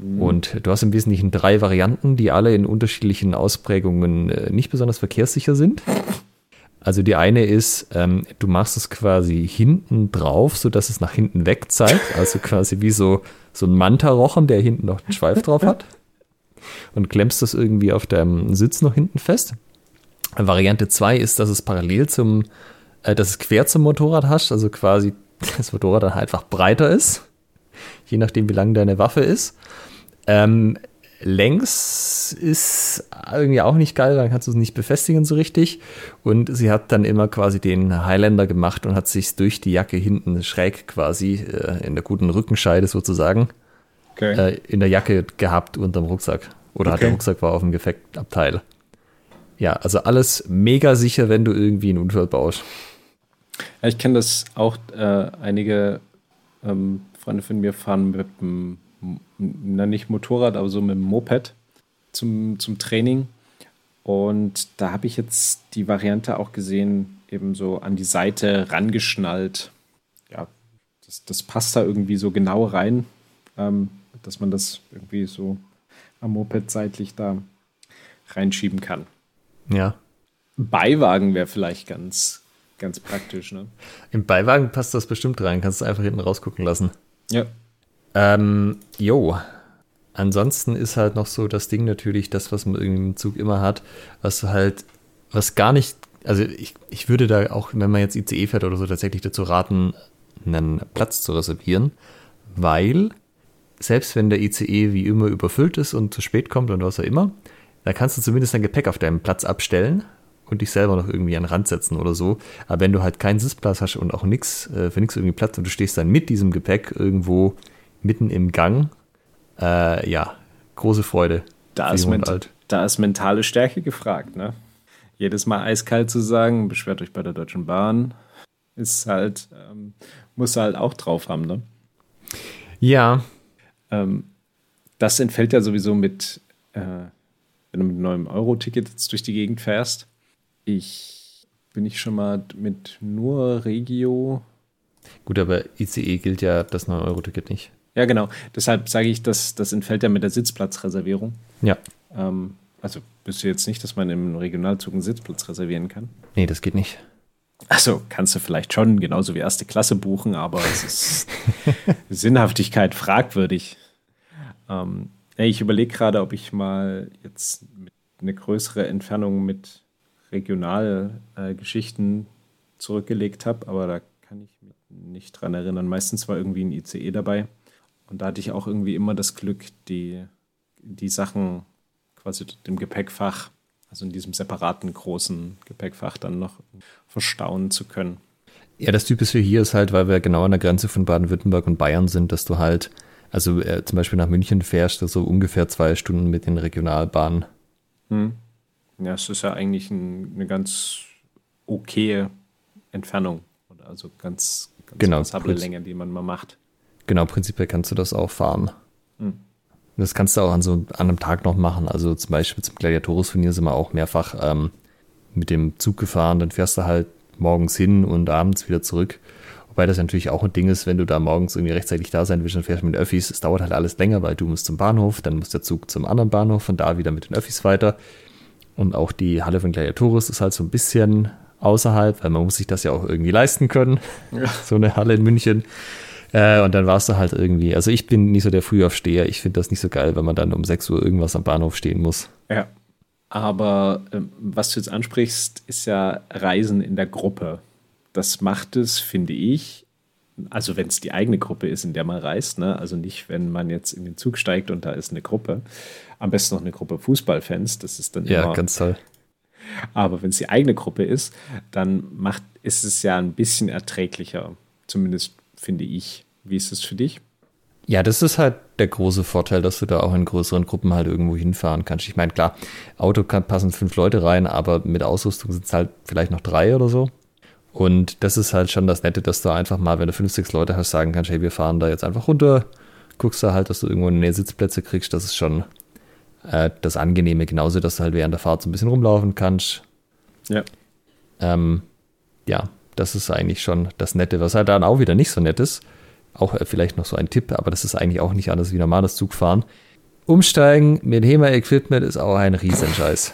Mhm. Und du hast im Wesentlichen drei Varianten, die alle in unterschiedlichen Ausprägungen äh, nicht besonders verkehrssicher sind. Also die eine ist, ähm, du machst es quasi hinten drauf, sodass es nach hinten weg zeigt. Also quasi wie so, so ein Manta-Rochen, der hinten noch einen Schweif drauf hat. Und klemmst das irgendwie auf deinem Sitz noch hinten fest. Variante 2 ist, dass es parallel zum, äh, dass es quer zum Motorrad hast, also quasi das Motorrad dann einfach breiter ist. Je nachdem, wie lang deine Waffe ist. Ähm, längs ist irgendwie auch nicht geil, dann kannst du es nicht befestigen so richtig. Und sie hat dann immer quasi den Highlander gemacht und hat sich durch die Jacke hinten schräg quasi äh, in der guten Rückenscheide sozusagen okay. äh, in der Jacke gehabt unterm Rucksack. Oder okay. hat der Rucksack war auf dem Gefektabteil. Ja, also alles mega sicher, wenn du irgendwie einen Unfall baust. Ja, ich kenne das auch, äh, einige ähm, Freunde von mir fahren mit dem na nicht Motorrad, aber so mit dem Moped zum, zum Training. Und da habe ich jetzt die Variante auch gesehen, eben so an die Seite rangeschnallt. Ja, das, das passt da irgendwie so genau rein, ähm, dass man das irgendwie so am Moped seitlich da reinschieben kann. Ja. Beiwagen wäre vielleicht ganz, ganz praktisch, ne? Im Beiwagen passt das bestimmt rein, kannst du einfach hinten rausgucken lassen. Ja. Ähm, jo. Ansonsten ist halt noch so das Ding natürlich, das, was man im Zug immer hat, was halt, was gar nicht, also ich, ich würde da auch, wenn man jetzt ICE fährt oder so, tatsächlich dazu raten, einen Platz zu reservieren, weil selbst wenn der ICE wie immer überfüllt ist und zu spät kommt und was auch immer, da kannst du zumindest dein Gepäck auf deinem Platz abstellen und dich selber noch irgendwie an den Rand setzen oder so. Aber wenn du halt keinen Sitzplatz hast und auch nichts, äh, für nichts irgendwie Platz und du stehst dann mit diesem Gepäck irgendwo mitten im Gang. Äh, ja, große Freude. Da ist, ment da ist mentale Stärke gefragt, ne? Jedes Mal eiskalt zu sagen, beschwert euch bei der Deutschen Bahn. ist halt, ähm, muss halt auch drauf haben, ne? Ja. Ähm, das entfällt ja sowieso mit, äh, wenn du mit einem Euro-Ticket jetzt durch die Gegend fährst. Ich bin ich schon mal mit nur Regio. Gut, aber ICE gilt ja das 9-Euro-Ticket nicht. Ja, genau. Deshalb sage ich, dass das entfällt ja mit der Sitzplatzreservierung. Ja. Ähm, also bist du jetzt nicht, dass man im Regionalzug einen Sitzplatz reservieren kann? Nee, das geht nicht. Also kannst du vielleicht schon genauso wie erste Klasse buchen, aber es ist Sinnhaftigkeit fragwürdig. Ähm, ich überlege gerade, ob ich mal jetzt eine größere Entfernung mit Regionalgeschichten äh, zurückgelegt habe, aber da kann ich mich nicht dran erinnern. Meistens war irgendwie ein ICE dabei. Und da hatte ich auch irgendwie immer das Glück, die, die Sachen quasi im Gepäckfach, also in diesem separaten großen Gepäckfach, dann noch verstauen zu können. Ja, das Typische hier ist halt, weil wir genau an der Grenze von Baden-Württemberg und Bayern sind, dass du halt, also äh, zum Beispiel nach München fährst, so ungefähr zwei Stunden mit den Regionalbahnen. Hm. Ja, es ist ja eigentlich ein, eine ganz okaye Entfernung. Also ganz, ganz genau, Länge, die man mal macht. Genau, prinzipiell kannst du das auch fahren. Hm. Das kannst du auch an so an einem Tag noch machen. Also zum Beispiel zum Gladiatoris-Turnier sind wir auch mehrfach ähm, mit dem Zug gefahren. Dann fährst du halt morgens hin und abends wieder zurück. Wobei das natürlich auch ein Ding ist, wenn du da morgens irgendwie rechtzeitig da sein willst, dann fährst du mit den Öffis. Es dauert halt alles länger, weil du musst zum Bahnhof, dann muss der Zug zum anderen Bahnhof, von da wieder mit den Öffis weiter. Und auch die Halle von Gladiatoris ist halt so ein bisschen außerhalb, weil man muss sich das ja auch irgendwie leisten können. Ja. So eine Halle in München. Äh, und dann warst du halt irgendwie, also ich bin nicht so der Frühaufsteher. Ich finde das nicht so geil, wenn man dann um 6 Uhr irgendwas am Bahnhof stehen muss. Ja. Aber äh, was du jetzt ansprichst, ist ja Reisen in der Gruppe. Das macht es, finde ich, also wenn es die eigene Gruppe ist, in der man reist, ne? also nicht, wenn man jetzt in den Zug steigt und da ist eine Gruppe, am besten noch eine Gruppe Fußballfans, das ist dann ja, immer, ganz toll. Aber wenn es die eigene Gruppe ist, dann macht, ist es ja ein bisschen erträglicher, zumindest finde ich. Wie ist es für dich? Ja, das ist halt der große Vorteil, dass du da auch in größeren Gruppen halt irgendwo hinfahren kannst. Ich meine, klar, Auto kann, passen fünf Leute rein, aber mit Ausrüstung sind es halt vielleicht noch drei oder so. Und das ist halt schon das Nette, dass du einfach mal, wenn du fünf, sechs Leute hast, sagen kannst, hey, wir fahren da jetzt einfach runter, guckst da halt, dass du irgendwo in der Nähe Sitzplätze kriegst. Das ist schon äh, das Angenehme. Genauso, dass du halt während der Fahrt so ein bisschen rumlaufen kannst. Ja. Ähm, ja, das ist eigentlich schon das Nette. Was halt dann auch wieder nicht so nett ist, auch äh, vielleicht noch so ein Tipp, aber das ist eigentlich auch nicht anders wie normales Zugfahren. Umsteigen mit HEMA-Equipment ist auch ein Riesenscheiß.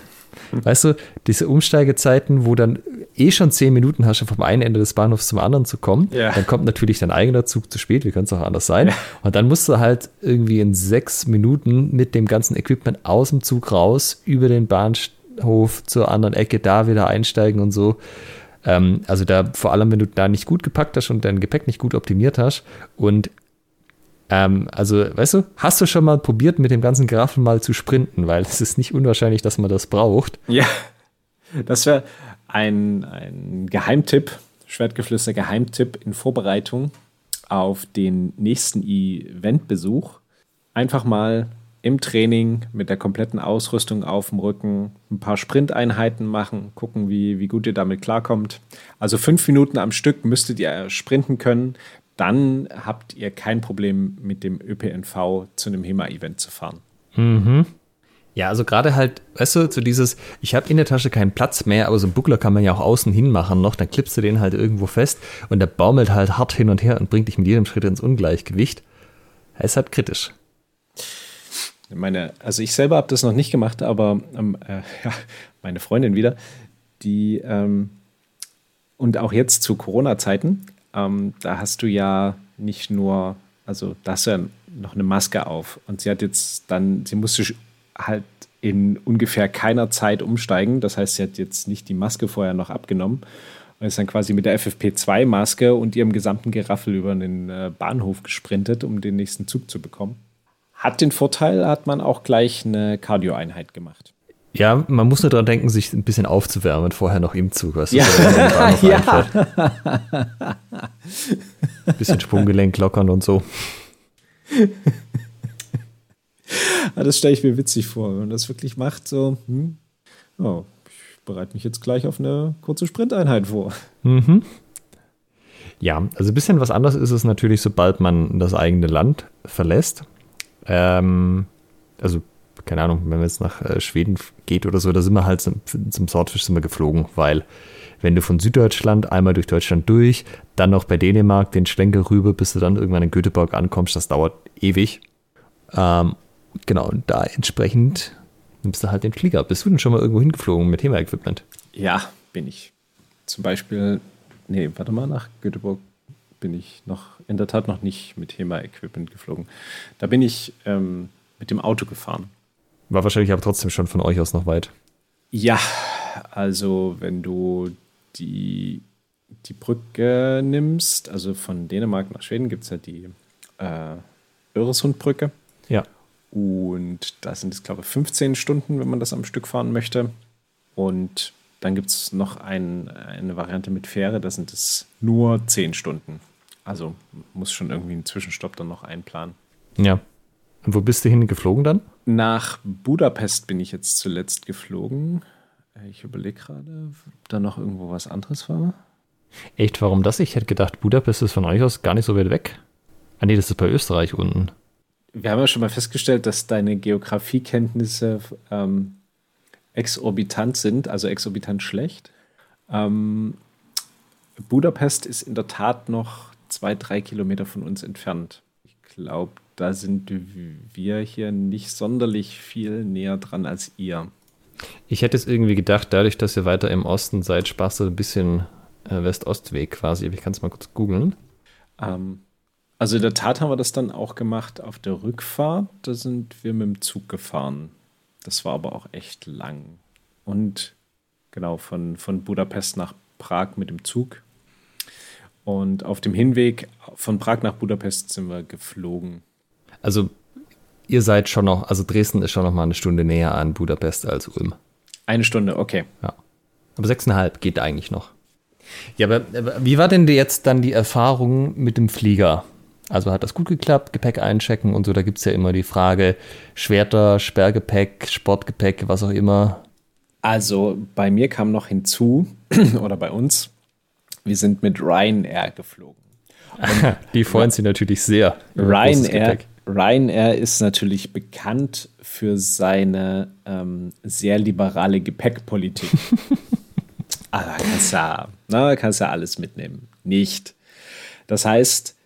Weißt du, diese Umsteigezeiten, wo dann eh schon zehn Minuten hast, um vom einen Ende des Bahnhofs zum anderen zu kommen, ja. dann kommt natürlich dein eigener Zug zu spät, wie könnte es auch anders sein? Ja. Und dann musst du halt irgendwie in sechs Minuten mit dem ganzen Equipment aus dem Zug raus, über den Bahnhof zur anderen Ecke, da wieder einsteigen und so. Ähm, also da vor allem, wenn du da nicht gut gepackt hast und dein Gepäck nicht gut optimiert hast und ähm, also, weißt du, hast du schon mal probiert, mit dem ganzen Grafen mal zu sprinten, weil es ist nicht unwahrscheinlich, dass man das braucht. Ja, das wäre ein, ein Geheimtipp, Schwertgeflüster Geheimtipp in Vorbereitung auf den nächsten Eventbesuch. Einfach mal im Training mit der kompletten Ausrüstung auf dem Rücken ein paar Sprinteinheiten machen, gucken, wie, wie gut ihr damit klarkommt. Also fünf Minuten am Stück müsstet ihr sprinten können. Dann habt ihr kein Problem mit dem ÖPNV zu einem HEMA-Event zu fahren. Mhm. Ja, also gerade halt, weißt du, zu dieses, ich habe in der Tasche keinen Platz mehr, aber so einen Buckler kann man ja auch außen hin machen noch, dann klippst du den halt irgendwo fest und der baumelt halt hart hin und her und bringt dich mit jedem Schritt ins Ungleichgewicht. Es ist halt kritisch. Meine, also ich selber habe das noch nicht gemacht, aber ähm, äh, ja, meine Freundin wieder, die ähm, und auch jetzt zu Corona-Zeiten, ähm, da hast du ja nicht nur, also da hast du ja noch eine Maske auf und sie hat jetzt dann, sie musste halt in ungefähr keiner Zeit umsteigen. Das heißt, sie hat jetzt nicht die Maske vorher noch abgenommen und ist dann quasi mit der FFP2-Maske und ihrem gesamten Geraffel über den äh, Bahnhof gesprintet, um den nächsten Zug zu bekommen. Hat den Vorteil, hat man auch gleich eine Cardio-Einheit gemacht. Ja, man muss nur daran denken, sich ein bisschen aufzuwärmen vorher noch im Zug. Du, ja. ja. Ein bisschen Sprunggelenk lockern und so. das stelle ich mir witzig vor, wenn man das wirklich macht. So, hm, oh, ich bereite mich jetzt gleich auf eine kurze Sprinteinheit vor. Mhm. Ja, also ein bisschen was anderes ist es natürlich, sobald man das eigene Land verlässt. Ähm, also, keine Ahnung, wenn man jetzt nach äh, Schweden geht oder so, da sind wir halt zum, zum Swordfish sind wir geflogen, weil wenn du von Süddeutschland einmal durch Deutschland durch, dann noch bei Dänemark den Schlenker rüber, bis du dann irgendwann in Göteborg ankommst, das dauert ewig. Ähm, genau, und da entsprechend nimmst du halt den Flieger. Bist du denn schon mal irgendwo hingeflogen mit HEMA-Equipment? Ja, bin ich. Zum Beispiel, nee, warte mal, nach Göteborg bin ich noch, in der Tat noch nicht mit HEMA-Equipment geflogen. Da bin ich ähm, mit dem Auto gefahren. War wahrscheinlich aber trotzdem schon von euch aus noch weit. Ja, also wenn du die, die Brücke nimmst, also von Dänemark nach Schweden gibt es ja die äh, Öresundbrücke. Ja. Und da sind es, glaube ich, 15 Stunden, wenn man das am Stück fahren möchte. Und dann gibt es noch ein, eine Variante mit Fähre, da sind es nur 10 Stunden. Also muss schon irgendwie einen Zwischenstopp dann noch einplanen. Ja. Und wo bist du hingeflogen dann? Nach Budapest bin ich jetzt zuletzt geflogen. Ich überlege gerade, ob da noch irgendwo was anderes war. Echt, warum das? Ich hätte gedacht, Budapest ist von euch aus gar nicht so weit weg. Ah nee, das ist bei Österreich unten wir haben ja schon mal festgestellt, dass deine Geografiekenntnisse ähm, exorbitant sind, also exorbitant schlecht. Ähm, Budapest ist in der Tat noch zwei, drei Kilometer von uns entfernt. Ich glaube, da sind wir hier nicht sonderlich viel näher dran als ihr. Ich hätte es irgendwie gedacht, dadurch, dass ihr weiter im Osten seid, sparst du ein bisschen äh, West-Ost-Weg quasi. Ich kann es mal kurz googeln. Ähm, also in der Tat haben wir das dann auch gemacht auf der Rückfahrt. Da sind wir mit dem Zug gefahren. Das war aber auch echt lang. Und genau, von, von Budapest nach Prag mit dem Zug. Und auf dem Hinweg von Prag nach Budapest sind wir geflogen. Also ihr seid schon noch, also Dresden ist schon noch mal eine Stunde näher an Budapest als Ulm. Eine Stunde, okay. Ja. Aber sechseinhalb geht eigentlich noch. Ja, aber, aber wie war denn jetzt dann die Erfahrung mit dem Flieger? Also hat das gut geklappt, Gepäck einchecken und so. Da gibt es ja immer die Frage, Schwerter, Sperrgepäck, Sportgepäck, was auch immer. Also bei mir kam noch hinzu, oder bei uns, wir sind mit Ryanair geflogen. Und die freuen sich natürlich sehr. Ryanair, Ryanair ist natürlich bekannt für seine ähm, sehr liberale Gepäckpolitik. Aber kannst ja, na, kannst ja alles mitnehmen. Nicht. Das heißt,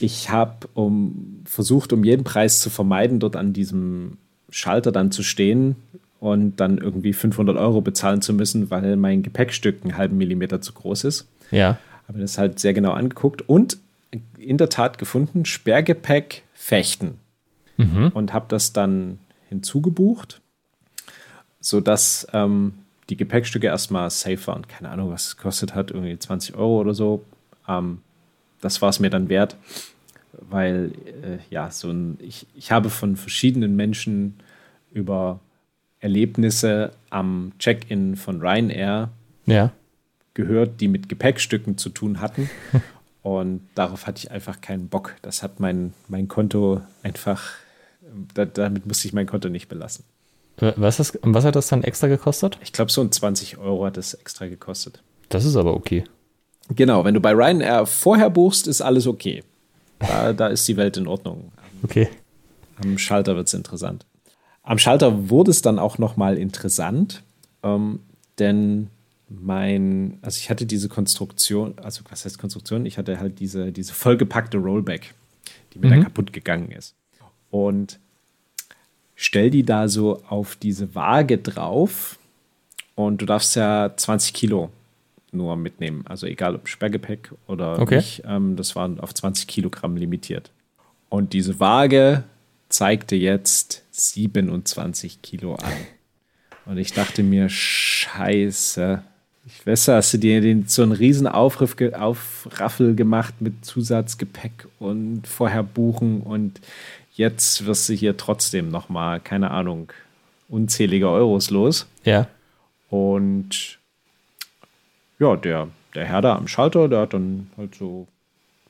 ich habe um, versucht, um jeden Preis zu vermeiden, dort an diesem Schalter dann zu stehen und dann irgendwie 500 Euro bezahlen zu müssen, weil mein Gepäckstück einen halben Millimeter zu groß ist. Ja. Habe mir das halt sehr genau angeguckt und in der Tat gefunden, Sperrgepäck fechten. Mhm. Und habe das dann hinzugebucht, sodass ähm, die Gepäckstücke erstmal safe waren. Keine Ahnung, was es kostet hat, irgendwie 20 Euro oder so. Ähm, das war es mir dann wert weil äh, ja, so ein, ich, ich habe von verschiedenen Menschen über Erlebnisse am Check-in von Ryanair ja. Gehört, die mit Gepäckstücken zu tun hatten. Und darauf hatte ich einfach keinen Bock. Das hat mein, mein Konto einfach, da, damit musste ich mein Konto nicht belassen. Was, ist, was hat das dann extra gekostet? Ich glaube, so ein 20 Euro hat es extra gekostet. Das ist aber okay. Genau, wenn du bei Ryanair vorher buchst, ist alles okay. Da, da ist die Welt in Ordnung. Okay. Am Schalter wird es interessant. Am Schalter wurde es dann auch noch mal interessant, ähm, denn mein, also ich hatte diese Konstruktion, also was heißt Konstruktion? Ich hatte halt diese, diese vollgepackte Rollback, die mir mhm. dann kaputt gegangen ist. Und stell die da so auf diese Waage drauf und du darfst ja 20 Kilo nur mitnehmen. Also egal ob Sperrgepäck oder okay. nicht, ähm, das war auf 20 Kilogramm limitiert. Und diese Waage zeigte jetzt 27 Kilo an. Und ich dachte mir, scheiße. Ich weiß, hast du dir den, so einen riesen Aufriff, Aufraffel gemacht mit Zusatzgepäck und vorher buchen und jetzt wirst du hier trotzdem nochmal, keine Ahnung, unzählige Euros los. Ja. Und ja, der, der Herr da am Schalter, der hat dann halt so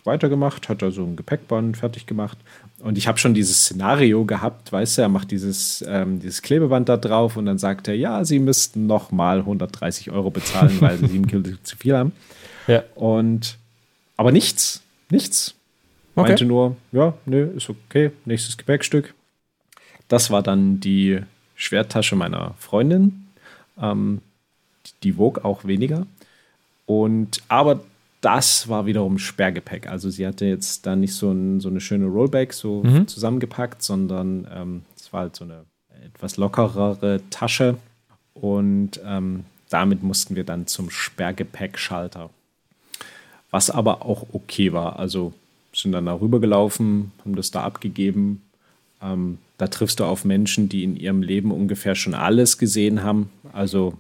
weitergemacht, hat da so ein Gepäckband fertig gemacht. Und ich habe schon dieses Szenario gehabt, weißt du, er macht dieses, ähm, dieses Klebeband da drauf und dann sagt er, ja, Sie müssten nochmal 130 Euro bezahlen, weil Sie sieben Kilo zu viel haben. Ja. Und aber nichts, nichts. Okay. Meinte nur, ja, nö, ist okay, nächstes Gepäckstück. Das war dann die Schwerttasche meiner Freundin. Ähm, die wog auch weniger. Und aber das war wiederum Sperrgepäck. Also sie hatte jetzt da nicht so, ein, so eine schöne Rollback so mhm. zusammengepackt, sondern ähm, es ähm, war halt so eine etwas lockerere Tasche. Und ähm, damit mussten wir dann zum Sperrgepäckschalter. Was aber auch okay war. Also sind dann da rübergelaufen, haben das da abgegeben. Ähm, da triffst du auf Menschen, die in ihrem Leben ungefähr schon alles gesehen haben. Also.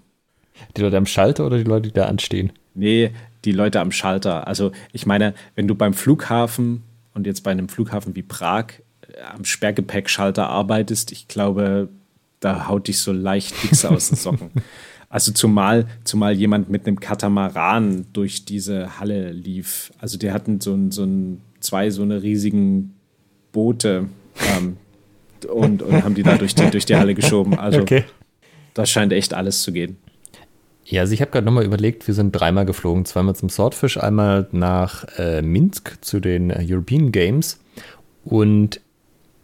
Die Leute am Schalter oder die Leute, die da anstehen? Nee, die Leute am Schalter. Also ich meine, wenn du beim Flughafen und jetzt bei einem Flughafen wie Prag äh, am Sperrgepäckschalter arbeitest, ich glaube, da haut dich so leicht fix aus den Socken. Also zumal, zumal jemand mit einem Katamaran durch diese Halle lief. Also die hatten so, ein, so ein, zwei so eine riesigen Boote ähm, und, und haben die da durch die, durch die Halle geschoben. Also okay. das scheint echt alles zu gehen. Ja, also ich habe gerade nochmal überlegt, wir sind dreimal geflogen. Zweimal zum Swordfish, einmal nach äh, Minsk zu den European Games. Und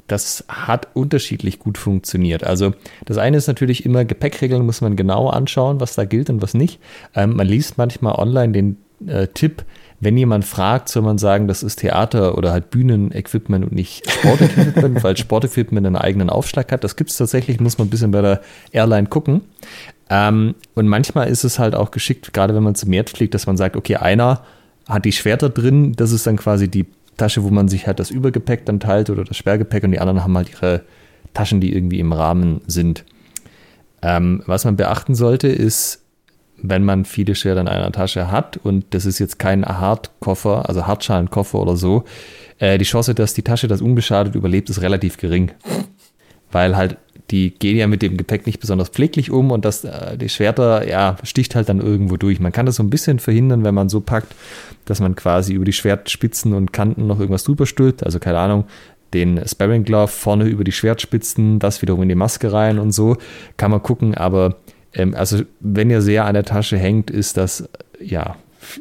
das hat unterschiedlich gut funktioniert. Also das eine ist natürlich immer, Gepäckregeln muss man genau anschauen, was da gilt und was nicht. Ähm, man liest manchmal online den äh, Tipp, wenn jemand fragt, soll man sagen, das ist Theater oder halt Bühnenequipment und nicht Sportequipment, weil Sportequipment einen eigenen Aufschlag hat. Das gibt es tatsächlich, muss man ein bisschen bei der Airline gucken. Ähm, und manchmal ist es halt auch geschickt, gerade wenn man zum Meer fliegt, dass man sagt, okay, einer hat die Schwerter drin, das ist dann quasi die Tasche, wo man sich halt das Übergepäck dann teilt oder das Sperrgepäck und die anderen haben halt ihre Taschen, die irgendwie im Rahmen sind. Ähm, was man beachten sollte, ist, wenn man viele Schwerter in einer Tasche hat und das ist jetzt kein Hartkoffer, also Hartschalenkoffer oder so, äh, die Chance, dass die Tasche das unbeschadet überlebt, ist relativ gering. Weil halt die gehen ja mit dem Gepäck nicht besonders pfleglich um und das, äh, die Schwerter, ja, sticht halt dann irgendwo durch. Man kann das so ein bisschen verhindern, wenn man so packt, dass man quasi über die Schwertspitzen und Kanten noch irgendwas drüber stülpt. Also keine Ahnung, den Sparring Glove vorne über die Schwertspitzen, das wiederum in die Maske rein und so. Kann man gucken, aber ähm, also wenn ihr sehr an der Tasche hängt, ist das, ja,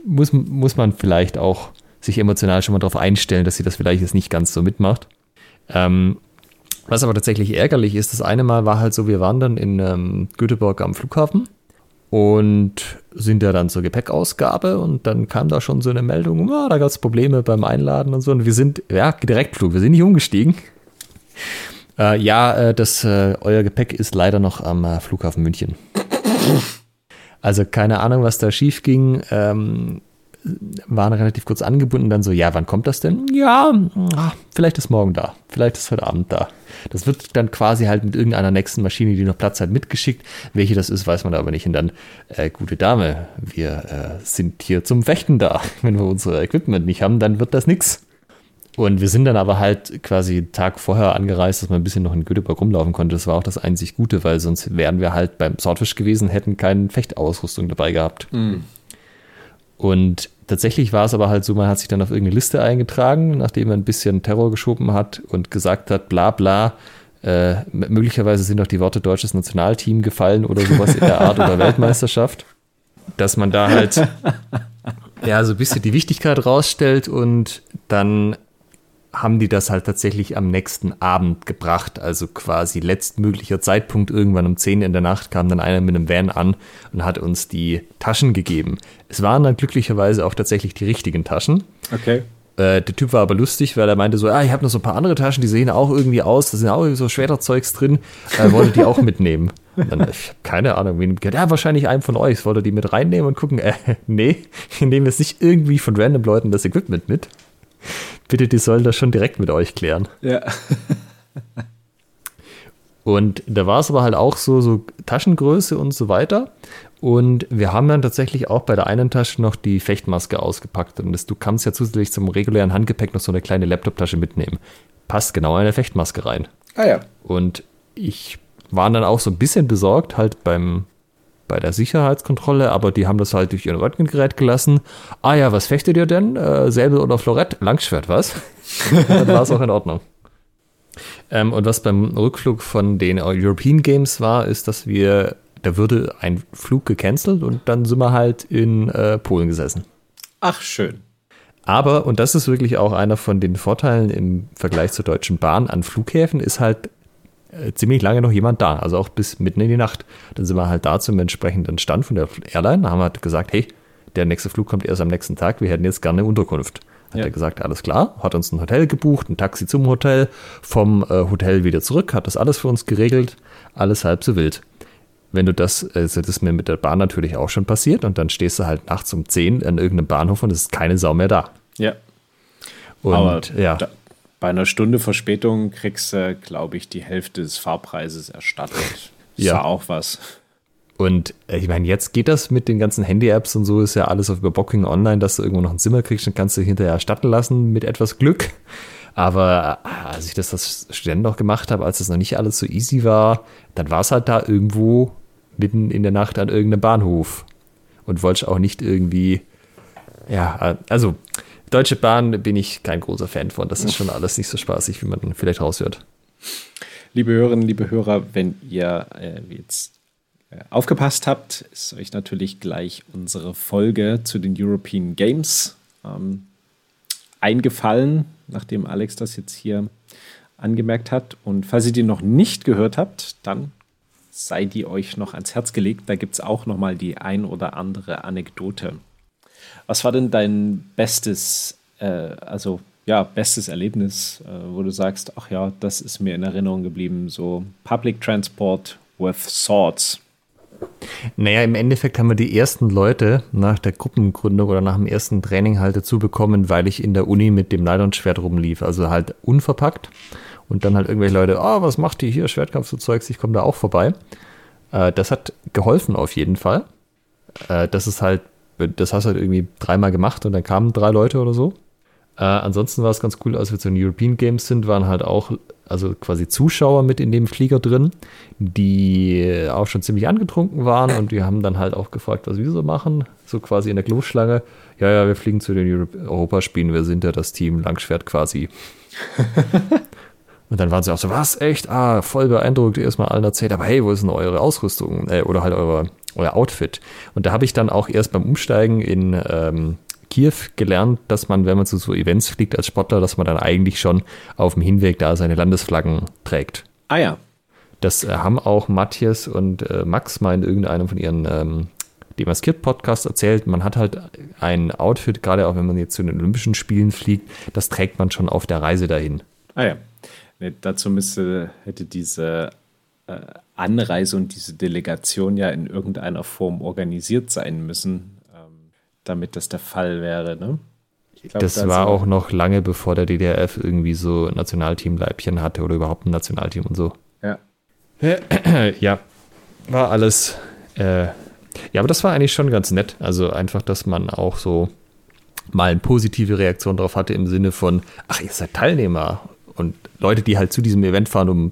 muss, muss man vielleicht auch sich emotional schon mal darauf einstellen, dass sie das vielleicht jetzt nicht ganz so mitmacht. Ähm, was aber tatsächlich ärgerlich ist, das eine Mal war halt so, wir waren dann in ähm, Göteborg am Flughafen und sind ja dann zur Gepäckausgabe und dann kam da schon so eine Meldung, oh, da gab es Probleme beim Einladen und so und wir sind, ja, Direktflug, wir sind nicht umgestiegen. Äh, ja, äh, das, äh, euer Gepäck ist leider noch am äh, Flughafen München. Also keine Ahnung, was da schief ging. Ähm, waren relativ kurz angebunden, dann so, ja, wann kommt das denn? Ja, ach, vielleicht ist morgen da, vielleicht ist heute Abend da. Das wird dann quasi halt mit irgendeiner nächsten Maschine, die noch Platz hat, mitgeschickt. Welche das ist, weiß man aber nicht. Und dann, äh, gute Dame, wir äh, sind hier zum Fechten da. Wenn wir unser Equipment nicht haben, dann wird das nix. Und wir sind dann aber halt quasi einen Tag vorher angereist, dass man ein bisschen noch in Göteborg rumlaufen konnte. Das war auch das einzig Gute, weil sonst wären wir halt beim Swordfish gewesen, hätten keine Fechtausrüstung dabei gehabt. Mhm. Und tatsächlich war es aber halt so, man hat sich dann auf irgendeine Liste eingetragen, nachdem man ein bisschen Terror geschoben hat und gesagt hat, bla bla, äh, möglicherweise sind auch die Worte deutsches Nationalteam gefallen oder sowas in der Art oder Weltmeisterschaft, dass man da halt ja so ein bisschen die Wichtigkeit rausstellt und dann haben die das halt tatsächlich am nächsten Abend gebracht, also quasi letztmöglicher Zeitpunkt, irgendwann um 10 in der Nacht kam dann einer mit einem Van an und hat uns die Taschen gegeben. Es waren dann glücklicherweise auch tatsächlich die richtigen Taschen. Okay. Äh, der Typ war aber lustig, weil er meinte so, ah, ich habe noch so ein paar andere Taschen, die sehen auch irgendwie aus, da sind auch so Schwerterzeugs drin, äh, wollte die auch mitnehmen. Und dann, ich habe keine Ahnung, wen ja, wahrscheinlich einen von euch, wollte die mit reinnehmen und gucken, äh, nee, wir nehmen jetzt nicht irgendwie von random Leuten das Equipment mit. Bitte, die sollen das schon direkt mit euch klären. Ja. und da war es aber halt auch so, so Taschengröße und so weiter. Und wir haben dann tatsächlich auch bei der einen Tasche noch die Fechtmaske ausgepackt. Und das, du kannst ja zusätzlich zum regulären Handgepäck noch so eine kleine Laptoptasche mitnehmen. Passt genau in eine Fechtmaske rein. Ah ja. Und ich war dann auch so ein bisschen besorgt, halt beim, bei der Sicherheitskontrolle, aber die haben das halt durch ihr Röntgengerät gelassen. Ah ja, was fechtet ihr denn? Äh, Säbel oder Florett? Langschwert, was? Dann war es auch in Ordnung. Ähm, und was beim Rückflug von den European Games war, ist, dass wir, da würde ein Flug gecancelt und dann sind wir halt in äh, Polen gesessen. Ach, schön. Aber, und das ist wirklich auch einer von den Vorteilen im Vergleich zur Deutschen Bahn an Flughäfen, ist halt äh, ziemlich lange noch jemand da, also auch bis mitten in die Nacht. Dann sind wir halt da zum entsprechenden Stand von der Airline, da haben wir halt gesagt, hey, der nächste Flug kommt erst am nächsten Tag, wir hätten jetzt gerne eine Unterkunft. Hat ja. er gesagt, alles klar, hat uns ein Hotel gebucht, ein Taxi zum Hotel, vom äh, Hotel wieder zurück, hat das alles für uns geregelt, alles halb so wild. Wenn du das, also das ist mir mit der Bahn natürlich auch schon passiert und dann stehst du halt nachts um 10 an irgendeinem Bahnhof und es ist keine Sau mehr da. Ja. Und Aber ja. Da, bei einer Stunde Verspätung kriegst du, glaube ich, die Hälfte des Fahrpreises erstattet. Das ja. auch was. Und äh, ich meine, jetzt geht das mit den ganzen Handy-Apps und so, ist ja alles auf über Booking online, dass du irgendwo noch ein Zimmer kriegst, dann kannst du hinterher erstatten lassen mit etwas Glück. Aber äh, als ich das als Student noch gemacht habe, als es noch nicht alles so easy war, dann war es halt da irgendwo mitten in der Nacht an irgendeinem Bahnhof. Und wollte auch nicht irgendwie, ja, äh, also Deutsche Bahn bin ich kein großer Fan von. Das ist schon alles nicht so spaßig, wie man vielleicht raushört. Liebe Hörerinnen, liebe Hörer, wenn ihr äh, jetzt äh, aufgepasst habt, ist euch natürlich gleich unsere Folge zu den European Games ähm, eingefallen, nachdem Alex das jetzt hier angemerkt hat. Und falls ihr die noch nicht gehört habt, dann sei die euch noch ans Herz gelegt. Da gibt es auch noch mal die ein oder andere Anekdote. Was war denn dein bestes, äh, also ja, bestes Erlebnis, äh, wo du sagst, ach ja, das ist mir in Erinnerung geblieben, so Public Transport with Swords? Naja, im Endeffekt haben wir die ersten Leute nach der Gruppengründung oder nach dem ersten Training halt dazu bekommen, weil ich in der Uni mit dem Nylon-Schwert rumlief, also halt unverpackt. Und dann halt irgendwelche Leute, ah, oh, was macht die hier, Schwertkampf so Zeugs, ich komme da auch vorbei. Äh, das hat geholfen auf jeden Fall. Äh, das ist halt, das hast du halt irgendwie dreimal gemacht und dann kamen drei Leute oder so. Äh, ansonsten war es ganz cool, als wir zu den European Games sind, waren halt auch also quasi Zuschauer mit in dem Flieger drin, die auch schon ziemlich angetrunken waren und die haben dann halt auch gefragt, was wir so machen, so quasi in der Kloschlange. Ja, ja, wir fliegen zu den Euro Europaspielen, wir sind ja das Team Langschwert quasi. und dann waren sie auch so, was, echt? Ah, voll beeindruckt, erstmal allen erzählt, aber hey, wo ist denn eure Ausrüstung? Äh, oder halt eure, euer Outfit? Und da habe ich dann auch erst beim Umsteigen in ähm, Kiew gelernt, dass man, wenn man zu so Events fliegt als Sportler, dass man dann eigentlich schon auf dem Hinweg da seine Landesflaggen trägt. Ah ja. Das äh, haben auch Matthias und äh, Max mal in irgendeinem von ihren ähm, Demaskiert-Podcasts erzählt. Man hat halt ein Outfit, gerade auch wenn man jetzt zu den Olympischen Spielen fliegt, das trägt man schon auf der Reise dahin. Ah ja. Nee, dazu müsste, hätte diese äh, Anreise und diese Delegation ja in irgendeiner Form organisiert sein müssen damit das der Fall wäre. Ne? Glaub, das da war auch noch lange bevor der DDRF irgendwie so Nationalteamleibchen hatte oder überhaupt ein Nationalteam und so. Ja. Ja, war alles. Äh, ja, aber das war eigentlich schon ganz nett. Also einfach, dass man auch so mal eine positive Reaktion darauf hatte im Sinne von, ach, ihr seid Teilnehmer. Und Leute, die halt zu diesem Event fahren, um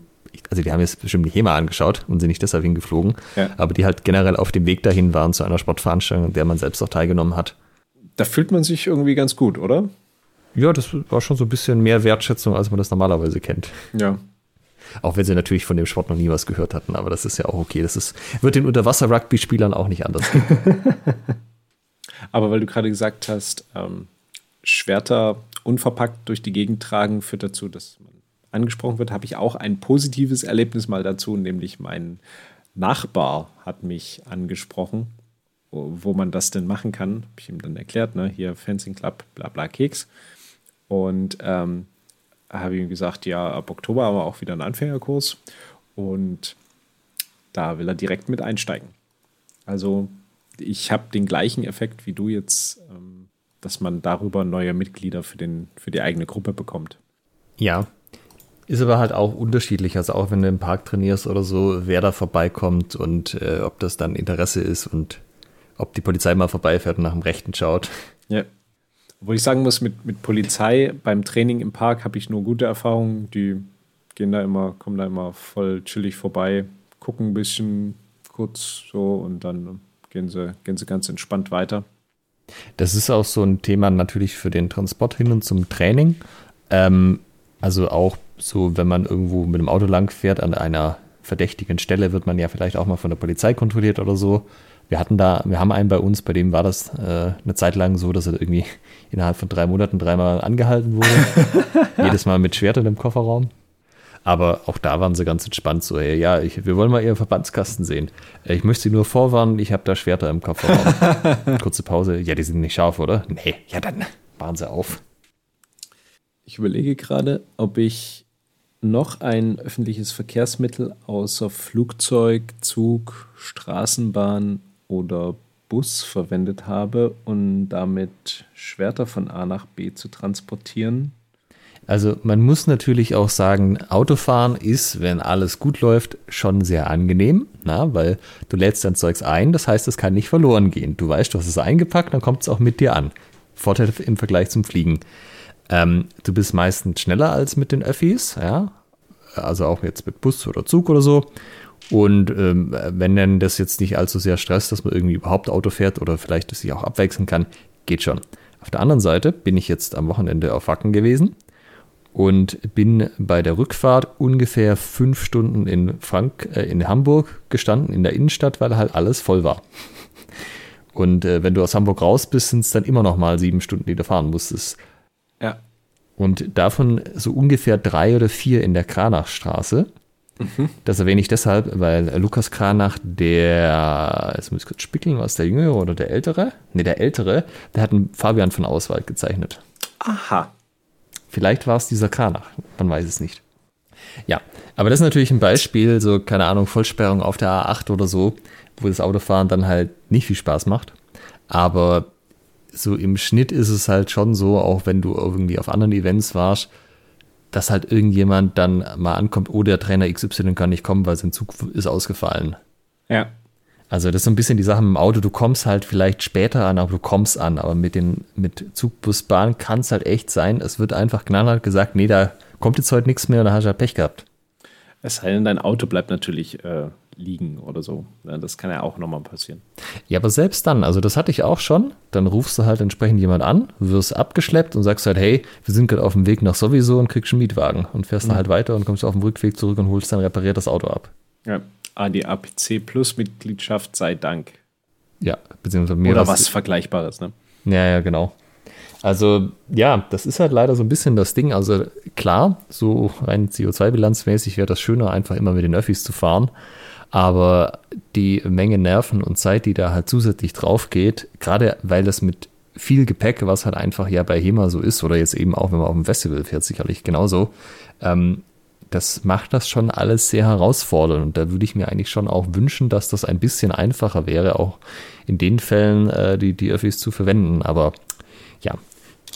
also die haben jetzt bestimmt nicht HEMA angeschaut und sind nicht deshalb hingeflogen, ja. aber die halt generell auf dem Weg dahin waren zu einer Sportveranstaltung, an der man selbst auch teilgenommen hat. Da fühlt man sich irgendwie ganz gut, oder? Ja, das war schon so ein bisschen mehr Wertschätzung, als man das normalerweise kennt. Ja. Auch wenn sie natürlich von dem Sport noch nie was gehört hatten, aber das ist ja auch okay. Das ist, wird den Unterwasser-Rugby-Spielern auch nicht anders gehen. aber weil du gerade gesagt hast, ähm, Schwerter unverpackt durch die Gegend tragen, führt dazu, dass angesprochen wird, habe ich auch ein positives Erlebnis mal dazu, nämlich mein Nachbar hat mich angesprochen, wo, man das denn machen kann. Habe ich ihm dann erklärt, ne? hier Fencing Club, bla bla Keks. Und ähm, habe ihm gesagt, ja, ab Oktober haben wir auch wieder einen Anfängerkurs und da will er direkt mit einsteigen. Also ich habe den gleichen Effekt wie du jetzt, ähm, dass man darüber neue Mitglieder für, den, für die eigene Gruppe bekommt. Ja, ist aber halt auch unterschiedlich. Also auch wenn du im Park trainierst oder so, wer da vorbeikommt und äh, ob das dann Interesse ist und ob die Polizei mal vorbeifährt und nach dem Rechten schaut. Ja. Obwohl ich sagen muss, mit, mit Polizei beim Training im Park habe ich nur gute Erfahrungen. Die gehen da immer, kommen da immer voll chillig vorbei, gucken ein bisschen kurz so und dann gehen sie, gehen sie ganz entspannt weiter. Das ist auch so ein Thema natürlich für den Transport hin und zum Training. Ähm, also auch so, wenn man irgendwo mit dem Auto lang fährt an einer verdächtigen Stelle, wird man ja vielleicht auch mal von der Polizei kontrolliert oder so. Wir hatten da, wir haben einen bei uns, bei dem war das äh, eine Zeit lang so, dass er irgendwie innerhalb von drei Monaten dreimal angehalten wurde. Jedes Mal mit Schwertern im Kofferraum. Aber auch da waren sie ganz entspannt so, hey, ja, ich, wir wollen mal Ihren Verbandskasten sehen. Äh, ich möchte Sie nur vorwarnen, ich habe da Schwerter im Kofferraum. Kurze Pause. Ja, die sind nicht scharf, oder? Nee, ja dann machen Sie auf. Ich überlege gerade, ob ich noch ein öffentliches Verkehrsmittel außer Flugzeug, Zug, Straßenbahn oder Bus verwendet habe, um damit Schwerter von A nach B zu transportieren. Also man muss natürlich auch sagen, Autofahren ist, wenn alles gut läuft, schon sehr angenehm, na, weil du lädst dein Zeugs ein, das heißt, es kann nicht verloren gehen. Du weißt, du hast es eingepackt, dann kommt es auch mit dir an. Vorteil im Vergleich zum Fliegen. Ähm, du bist meistens schneller als mit den Öffis, ja, also auch jetzt mit Bus oder Zug oder so. Und ähm, wenn denn das jetzt nicht allzu sehr stresst, dass man irgendwie überhaupt Auto fährt oder vielleicht sich auch abwechseln kann, geht schon. Auf der anderen Seite bin ich jetzt am Wochenende auf Wacken gewesen und bin bei der Rückfahrt ungefähr fünf Stunden in Frank äh, in Hamburg gestanden in der Innenstadt, weil halt alles voll war. Und äh, wenn du aus Hamburg raus bist, sind es dann immer noch mal sieben Stunden, die du fahren musstest. Und davon so ungefähr drei oder vier in der Kranachstraße. Mhm. Das erwähne ich deshalb, weil Lukas Kranach, der, jetzt muss ich kurz spickeln, was der Jüngere oder der Ältere? Ne, der Ältere, der hat einen Fabian von Auswald gezeichnet. Aha. Vielleicht war es dieser Kranach, man weiß es nicht. Ja, aber das ist natürlich ein Beispiel, so, keine Ahnung, Vollsperrung auf der A8 oder so, wo das Autofahren dann halt nicht viel Spaß macht. Aber so im Schnitt ist es halt schon so, auch wenn du irgendwie auf anderen Events warst, dass halt irgendjemand dann mal ankommt, oh, der Trainer XY kann nicht kommen, weil sein Zug ist ausgefallen. Ja. Also das ist so ein bisschen die Sache im Auto, du kommst halt vielleicht später an, aber du kommst an. Aber mit den mit Zug, Bus, Bahn kann es halt echt sein, es wird einfach knallhart gesagt, nee, da kommt jetzt heute nichts mehr und dann hast du halt Pech gehabt. Es sei denn, dein Auto bleibt natürlich äh, liegen oder so. Das kann ja auch nochmal passieren. Ja, aber selbst dann, also das hatte ich auch schon, dann rufst du halt entsprechend jemand an, wirst abgeschleppt und sagst halt, hey, wir sind gerade auf dem Weg nach sowieso und kriegst einen Mietwagen und fährst mhm. dann halt weiter und kommst auf dem Rückweg zurück und holst dann repariert das Auto ab. Ja, ah, die APC Plus Mitgliedschaft sei Dank. Ja, beziehungsweise mehr. Oder was Vergleichbares, ne? Ja, ja, genau. Also ja, das ist halt leider so ein bisschen das Ding. Also klar, so rein CO2-bilanzmäßig wäre das schöner, einfach immer mit den Öffis zu fahren. Aber die Menge Nerven und Zeit, die da halt zusätzlich drauf geht, gerade weil das mit viel Gepäck, was halt einfach ja bei HEMA so ist, oder jetzt eben auch, wenn man auf dem Festival fährt, sicherlich genauso, ähm, das macht das schon alles sehr herausfordernd. Und da würde ich mir eigentlich schon auch wünschen, dass das ein bisschen einfacher wäre, auch in den Fällen äh, die, die Öffis zu verwenden. Aber ja,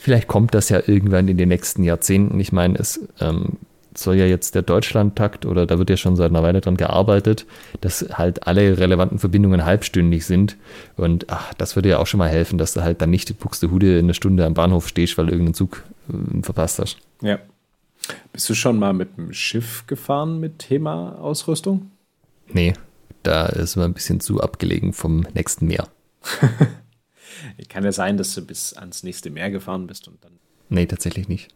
vielleicht kommt das ja irgendwann in den nächsten Jahrzehnten. Ich meine, es ähm, soll ja jetzt der Deutschlandtakt oder da wird ja schon seit einer Weile dran gearbeitet, dass halt alle relevanten Verbindungen halbstündig sind. Und ach, das würde ja auch schon mal helfen, dass du halt dann nicht in Buxtehude eine Stunde am Bahnhof stehst, weil du irgendeinen Zug äh, verpasst hast. Ja. Bist du schon mal mit dem Schiff gefahren mit Thema-Ausrüstung? Nee, da ist man ein bisschen zu abgelegen vom nächsten Meer. Kann ja sein, dass du bis ans nächste Meer gefahren bist und dann. Nee, tatsächlich nicht.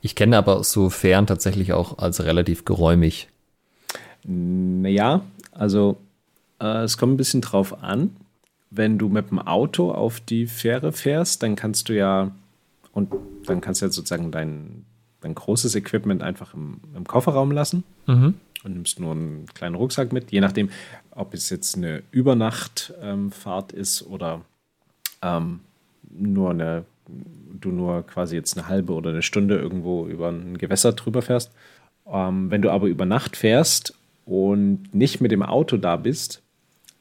Ich kenne aber sofern tatsächlich auch als relativ geräumig. Naja, also äh, es kommt ein bisschen drauf an. Wenn du mit dem Auto auf die Fähre fährst, dann kannst du ja und dann kannst du ja sozusagen dein, dein großes Equipment einfach im, im Kofferraum lassen mhm. und nimmst nur einen kleinen Rucksack mit, je nachdem, ob es jetzt eine Übernachtfahrt ähm, ist oder ähm, nur eine du nur quasi jetzt eine halbe oder eine Stunde irgendwo über ein Gewässer drüber fährst. Ähm, wenn du aber über Nacht fährst und nicht mit dem Auto da bist,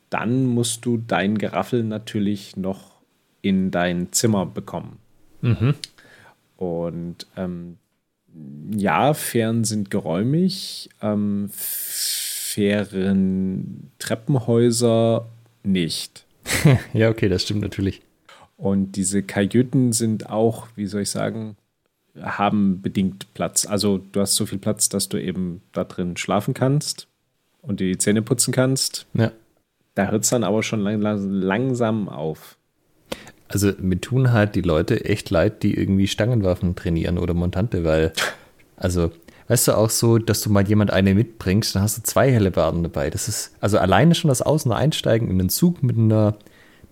dann musst du dein Geraffel natürlich noch in dein Zimmer bekommen. Mhm. Und ähm, ja, Fähren sind geräumig, ähm, Fähren Treppenhäuser nicht. ja, okay, das stimmt natürlich. Und diese Kajüten sind auch, wie soll ich sagen, haben bedingt Platz. Also du hast so viel Platz, dass du eben da drin schlafen kannst und dir die Zähne putzen kannst. Ja. Da hört es dann aber schon lang, langsam auf. Also mir tun halt die Leute echt leid, die irgendwie Stangenwaffen trainieren oder Montante, weil, also weißt du, auch so, dass du mal jemand eine mitbringst, dann hast du zwei Hellebarden dabei. Das ist, also alleine schon das Außen- Einsteigen in den Zug mit einer,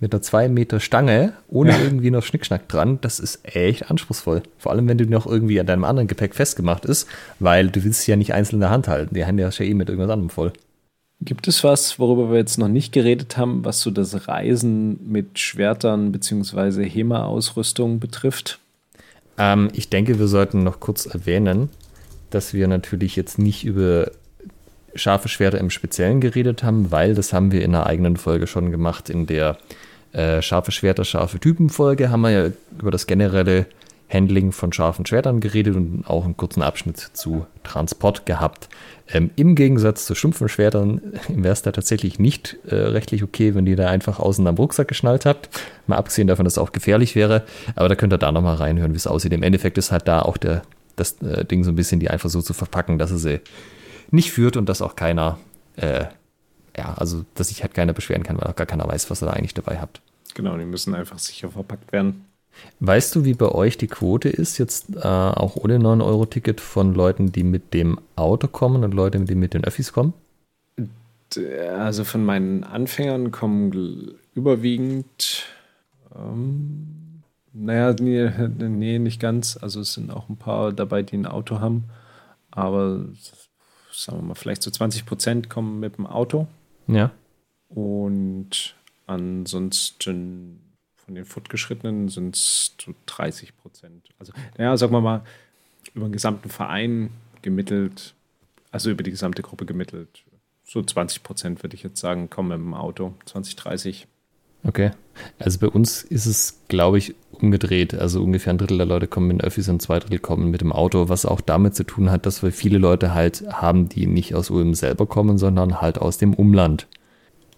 mit einer zwei Meter Stange, ohne ja. irgendwie noch Schnickschnack dran, das ist echt anspruchsvoll. Vor allem, wenn du noch irgendwie an deinem anderen Gepäck festgemacht ist, weil du willst sie ja nicht einzeln in der Hand halten. Die Hände hast ja eh mit irgendwas anderem voll. Gibt es was, worüber wir jetzt noch nicht geredet haben, was so das Reisen mit Schwertern bzw. HEMA-Ausrüstung betrifft? Ähm, ich denke, wir sollten noch kurz erwähnen, dass wir natürlich jetzt nicht über scharfe Schwerter im Speziellen geredet haben, weil das haben wir in einer eigenen Folge schon gemacht. In der äh, scharfe Schwerter, scharfe Typen Folge haben wir ja über das generelle Handling von scharfen Schwertern geredet und auch einen kurzen Abschnitt zu Transport gehabt. Ähm, Im Gegensatz zu stumpfen Schwertern wäre es da tatsächlich nicht äh, rechtlich okay, wenn ihr da einfach außen am Rucksack geschnallt habt. Mal abgesehen davon, dass es auch gefährlich wäre. Aber da könnt ihr da nochmal reinhören, wie es aussieht. Im Endeffekt ist halt da auch der, das äh, Ding so ein bisschen, die einfach so zu verpacken, dass es sie nicht führt und dass auch keiner, äh, ja, also dass sich halt keiner beschweren kann, weil auch gar keiner weiß, was ihr da eigentlich dabei habt. Genau, die müssen einfach sicher verpackt werden. Weißt du, wie bei euch die Quote ist, jetzt äh, auch ohne 9-Euro-Ticket von Leuten, die mit dem Auto kommen und Leute, die mit den Öffis kommen? Also von meinen Anfängern kommen überwiegend, ähm, naja, nee, nee, nicht ganz. Also es sind auch ein paar dabei, die ein Auto haben. Aber sagen wir mal, vielleicht so 20 Prozent kommen mit dem Auto. Ja. Und ansonsten von den Fortgeschrittenen sind es so 30 Prozent. Also, naja, sagen wir mal, über den gesamten Verein gemittelt, also über die gesamte Gruppe gemittelt, so 20 Prozent würde ich jetzt sagen, kommen mit dem Auto, 20, 30. Okay. Also bei uns ist es, glaube ich, umgedreht. Also ungefähr ein Drittel der Leute kommen mit Öffis und zwei Drittel kommen mit dem Auto, was auch damit zu tun hat, dass wir viele Leute halt haben, die nicht aus Ulm selber kommen, sondern halt aus dem Umland.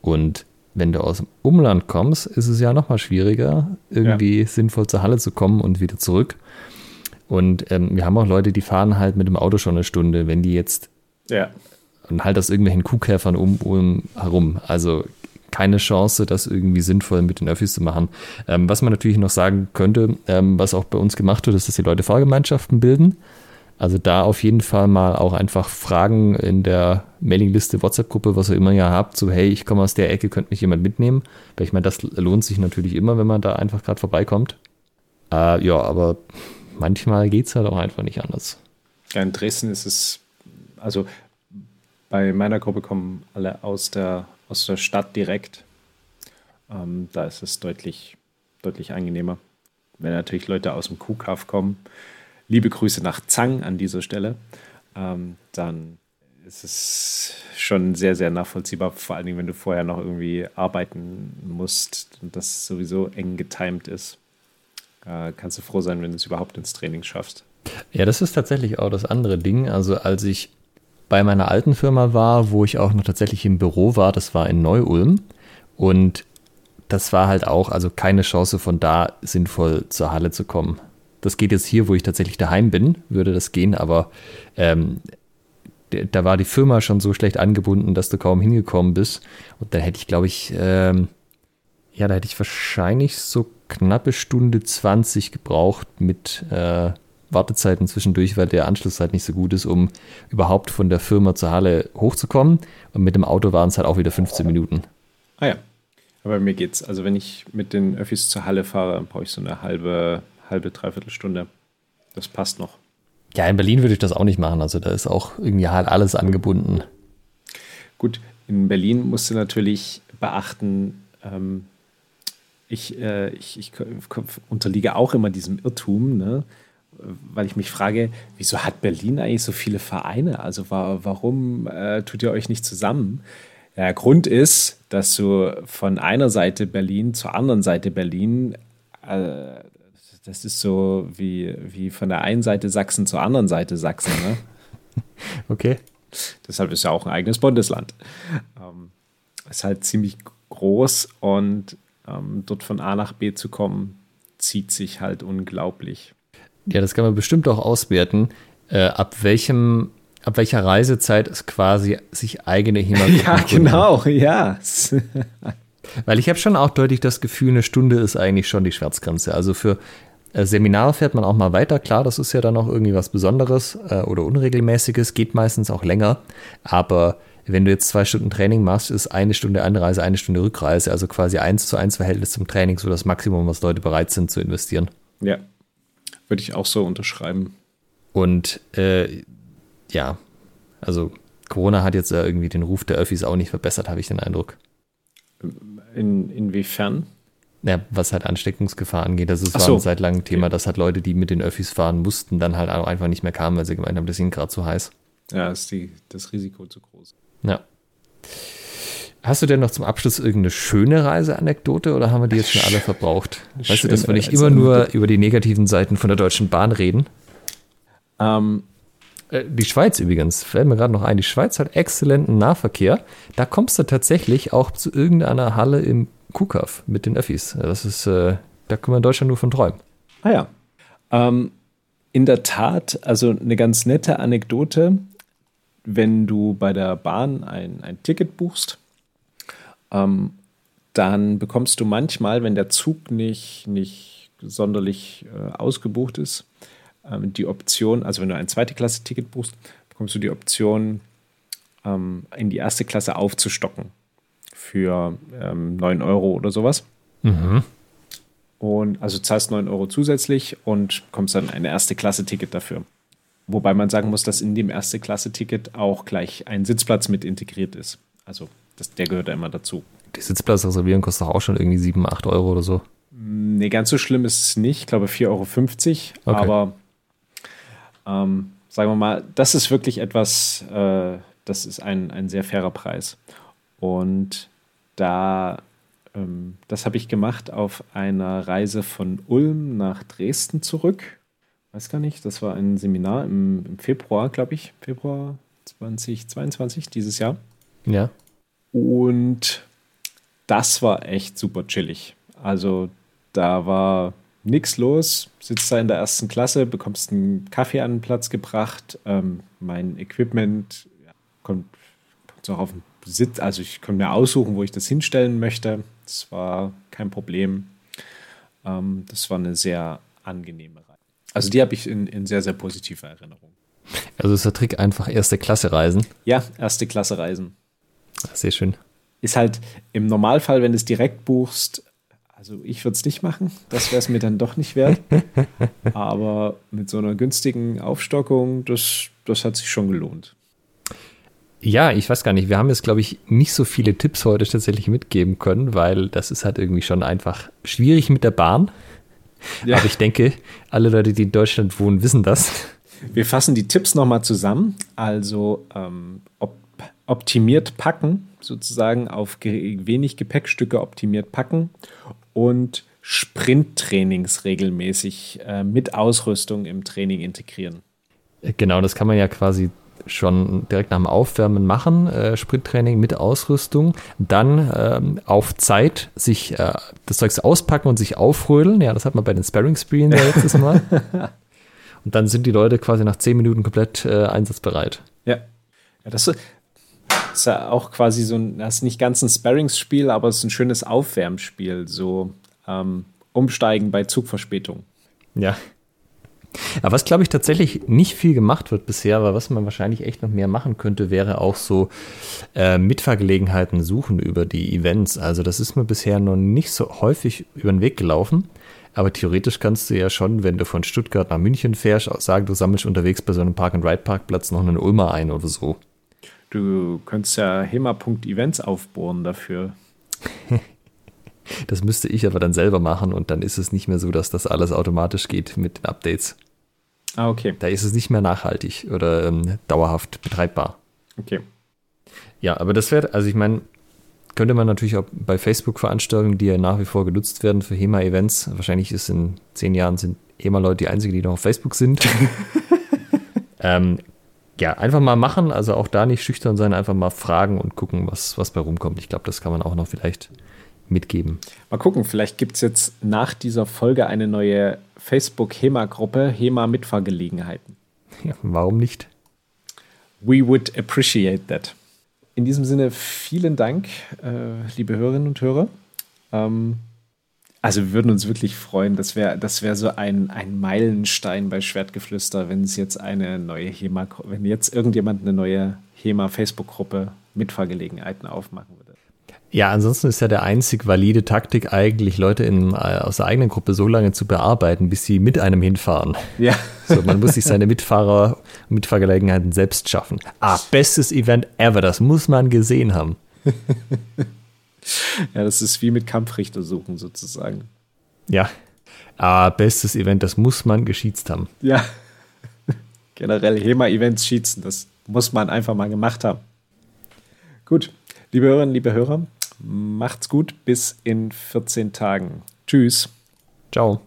Und wenn du aus dem Umland kommst, ist es ja nochmal schwieriger, irgendwie ja. sinnvoll zur Halle zu kommen und wieder zurück. Und ähm, wir haben auch Leute, die fahren halt mit dem Auto schon eine Stunde, wenn die jetzt ja. und halt aus irgendwelchen Kuhkäfern um, um herum. Also keine Chance, das irgendwie sinnvoll mit den Öffis zu machen. Ähm, was man natürlich noch sagen könnte, ähm, was auch bei uns gemacht wird, ist, dass die Leute Fahrgemeinschaften bilden. Also da auf jeden Fall mal auch einfach fragen in der Mailingliste, WhatsApp-Gruppe, was ihr immer ja habt, so hey, ich komme aus der Ecke, könnte mich jemand mitnehmen? Weil ich meine, das lohnt sich natürlich immer, wenn man da einfach gerade vorbeikommt. Äh, ja, aber manchmal geht es halt auch einfach nicht anders. Ja, in Dresden ist es, also bei meiner Gruppe kommen alle aus der, aus der Stadt direkt. Ähm, da ist es deutlich, deutlich angenehmer. Wenn natürlich Leute aus dem Kuhkaff kommen, liebe Grüße nach Zang an dieser Stelle, ähm, dann ist es schon sehr, sehr nachvollziehbar, vor allen Dingen, wenn du vorher noch irgendwie arbeiten musst und das sowieso eng getimt ist. Äh, kannst du froh sein, wenn du es überhaupt ins Training schaffst. Ja, das ist tatsächlich auch das andere Ding. Also als ich bei meiner alten Firma war, wo ich auch noch tatsächlich im Büro war, das war in Neu-Ulm und das war halt auch, also keine Chance von da sinnvoll zur Halle zu kommen. Das geht jetzt hier, wo ich tatsächlich daheim bin, würde das gehen, aber ähm, da war die Firma schon so schlecht angebunden, dass du kaum hingekommen bist. Und dann hätte ich, glaube ich, ähm, ja, da hätte ich wahrscheinlich so knappe Stunde 20 gebraucht mit äh, Wartezeiten zwischendurch, weil der Anschluss halt nicht so gut ist, um überhaupt von der Firma zur Halle hochzukommen. Und mit dem Auto waren es halt auch wieder 15 Minuten. Ah ja. Aber mir geht's. Also wenn ich mit den Öffis zur Halle fahre, dann brauche ich so eine halbe, halbe, dreiviertel Stunde. Das passt noch. Ja, in Berlin würde ich das auch nicht machen. Also da ist auch irgendwie halt alles angebunden. Gut, in Berlin musst du natürlich beachten, ähm, ich, äh, ich, ich, unterliege auch immer diesem Irrtum, ne? Weil ich mich frage, wieso hat Berlin eigentlich so viele Vereine? Also wa warum äh, tut ihr euch nicht zusammen? Der Grund ist, dass du von einer Seite Berlin zur anderen Seite Berlin äh, das ist so wie, wie von der einen Seite Sachsen zur anderen Seite Sachsen. Ne? Okay. Deshalb ist ja auch ein eigenes Bundesland. Ähm, ist halt ziemlich groß und ähm, dort von A nach B zu kommen, zieht sich halt unglaublich. Ja, das kann man bestimmt auch auswerten, äh, ab welchem ab welcher Reisezeit es quasi sich eigene Hämatome Ja, genau, ja. Weil ich habe schon auch deutlich das Gefühl, eine Stunde ist eigentlich schon die Schmerzgrenze. Also für Äh, Seminar fährt man auch mal weiter, klar, das ist ja dann auch irgendwie was Besonderes äh, oder Unregelmäßiges, geht meistens auch länger. Aber wenn du jetzt zwei Stunden Training machst, ist eine Stunde Anreise, eine Stunde Rückreise, also quasi eins zu eins Verhältnis zum Training, so das Maximum, was Leute bereit sind zu investieren. Ja, würde ich auch so unterschreiben. Und äh, ja, also Corona hat jetzt irgendwie den Ruf der Öffis auch nicht verbessert, habe ich den Eindruck. In, inwiefern? Ja, was halt Ansteckungsgefahr angeht. Das ist Ach so. ein seit langem Thema, Ja. dass halt Leute, die mit den Öffis fahren mussten, dann halt auch einfach nicht mehr kamen, weil sie gemeint haben, das ist ihnen gerade zu heiß. Ja, ist die, das Risiko zu groß. Ja. Hast du denn noch zum Abschluss irgendeine schöne Reiseanekdote oder haben wir die jetzt schon alle verbraucht? Weißt du, dass wir nicht immer nur über die negativen Seiten von der Deutschen Bahn reden? Ähm, Äh, Die Schweiz übrigens, fällt mir gerade noch ein, die Schweiz hat exzellenten Nahverkehr. Da kommst du tatsächlich auch zu irgendeiner Halle im Kuhkaff mit den Öffis. Das ist, äh, da kann man in Deutschland nur von träumen. Ah ja. Ähm, in der Tat, also eine ganz nette Anekdote, wenn du bei der Bahn ein, ein Ticket buchst, ähm, dann bekommst du manchmal, wenn der Zug nicht, nicht sonderlich äh, ausgebucht ist, ähm, die Option, also wenn du ein zweite Klasse-Ticket buchst, bekommst du die Option, ähm, in die erste Klasse aufzustocken für ähm, 9 Euro oder sowas. Und also zahlst 9 Euro zusätzlich und bekommst dann ein Erste-Klasse-Ticket dafür. Wobei man sagen muss, dass in dem Erste-Klasse-Ticket auch gleich ein Sitzplatz mit integriert ist. Also das, der gehört da immer dazu. Die Sitzplatz reservieren kostet auch schon irgendwie 7, 8 Euro oder so. Nee, ganz so schlimm ist es nicht. Ich glaube 4,50 Euro. Okay. Aber ähm, sagen wir mal, das ist wirklich etwas, äh, das ist ein, ein sehr fairer Preis. Und da, ähm, das habe ich gemacht auf einer Reise von Ulm nach Dresden zurück. Weiß gar nicht, das war ein Seminar im, im Februar, glaube ich. Februar 2022, dieses Jahr. Ja. Und das war echt super chillig. Also da war nichts los. Sitzt da in der ersten Klasse, bekommst einen Kaffee an den Platz gebracht. Ähm, mein Equipment ja, kommt, kommt auch auf den Sitz. Also ich konnte mir aussuchen, wo ich das hinstellen möchte. Das war kein Problem. Ähm, das war eine sehr angenehme Reise. Also die habe ich in, in sehr, sehr positiver Erinnerung. Also ist der Trick einfach erste Klasse reisen. Ja, erste Klasse Reisen. Sehr schön. ist halt im Normalfall, wenn du es direkt buchst, also ich würde es nicht machen, das wäre es mir dann doch nicht wert. Aber mit so einer günstigen Aufstockung, das, das hat sich schon gelohnt. Ja, ich weiß gar nicht. Wir haben jetzt, glaube ich, nicht so viele Tipps heute tatsächlich mitgeben können, weil das ist halt irgendwie schon einfach schwierig mit der Bahn. Ja. Aber ich denke, alle Leute, die in Deutschland wohnen, wissen das. Wir fassen die Tipps nochmal zusammen. Also ähm, op optimiert packen, sozusagen auf ge wenig Gepäckstücke optimiert packen und Sprinttrainings regelmäßig äh, mit Ausrüstung im Training integrieren. Genau, das kann man ja quasi schon direkt nach dem Aufwärmen machen, äh, Sprinttraining mit Ausrüstung, dann ähm, auf Zeit sich äh, das Zeugs auspacken und sich aufrödeln. Ja, das hat man bei den Sparring-Spielen ja letztes Mal. und dann sind die Leute quasi nach zehn Minuten komplett äh, einsatzbereit. Ja. ja das ist ja auch quasi so ein, das ist nicht ganz ein Sparringsspiel, aber es ist ein schönes Aufwärmspiel, so ähm, Umsteigen bei Zugverspätung. Ja. Aber was, glaube ich, tatsächlich nicht viel gemacht wird bisher, aber was man wahrscheinlich echt noch mehr machen könnte, wäre auch so äh, Mitfahrgelegenheiten suchen über die Events. Also das ist mir bisher noch nicht so häufig über den Weg gelaufen. Aber theoretisch kannst du ja schon, wenn du von Stuttgart nach München fährst, sagen, du sammelst unterwegs bei so einem Park-and-Ride-Parkplatz noch einen Ulmer ein oder so. Du könntest ja HEMA.events aufbohren dafür. Das müsste ich aber dann selber machen und dann ist es nicht mehr so, dass das alles automatisch geht mit den Updates. Ah, okay. Da ist es nicht mehr nachhaltig oder ähm, dauerhaft betreibbar. Okay. Ja, aber das wäre, also ich meine, könnte man natürlich auch bei Facebook-Veranstaltungen, die ja nach wie vor genutzt werden für HEMA-Events, wahrscheinlich ist in zehn Jahren sind HEMA-Leute die einzigen, die noch auf Facebook sind. ähm, ja, einfach mal machen, also auch da nicht schüchtern sein, einfach mal fragen und gucken, was, was bei rumkommt. Ich glaube, das kann man auch noch vielleicht mitgeben. Mal gucken, vielleicht gibt es jetzt nach dieser Folge eine neue Facebook-HEMA-Gruppe, HEMA-Mitfahrgelegenheiten. Ja, warum nicht? We would appreciate that. In diesem Sinne, vielen Dank, äh, liebe Hörerinnen und Hörer. Ähm, Also wir würden uns wirklich freuen. Das wäre das wär so ein, ein Meilenstein bei Schwertgeflüster, wenn es jetzt eine neue HEMA, wenn jetzt irgendjemand eine neue HEMA-Facebook-Gruppe Mitfahrgelegenheiten aufmachen würde. Ja, ansonsten ist ja der einzig valide Taktik eigentlich, Leute in, äh, aus der eigenen Gruppe so lange zu bearbeiten, bis sie mit einem hinfahren. Ja. So, man muss sich seine Mitfahrer Mitfahrgelegenheiten selbst schaffen. Ah, bestes Event ever, das muss man gesehen haben. ja, das ist wie mit Kampfrichter suchen sozusagen. Ja. Ah, bestes Event, das muss man geschießt haben. Ja. Generell HEMA-Events schießen, das muss man einfach mal gemacht haben. Gut, liebe Hörerinnen, liebe Hörer, Macht's gut, bis in 14 Tagen. Tschüss. Ciao.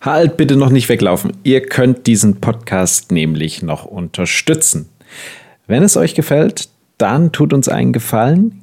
Halt bitte noch nicht weglaufen. Ihr könnt diesen Podcast nämlich noch unterstützen. Wenn es euch gefällt, dann tut uns einen Gefallen,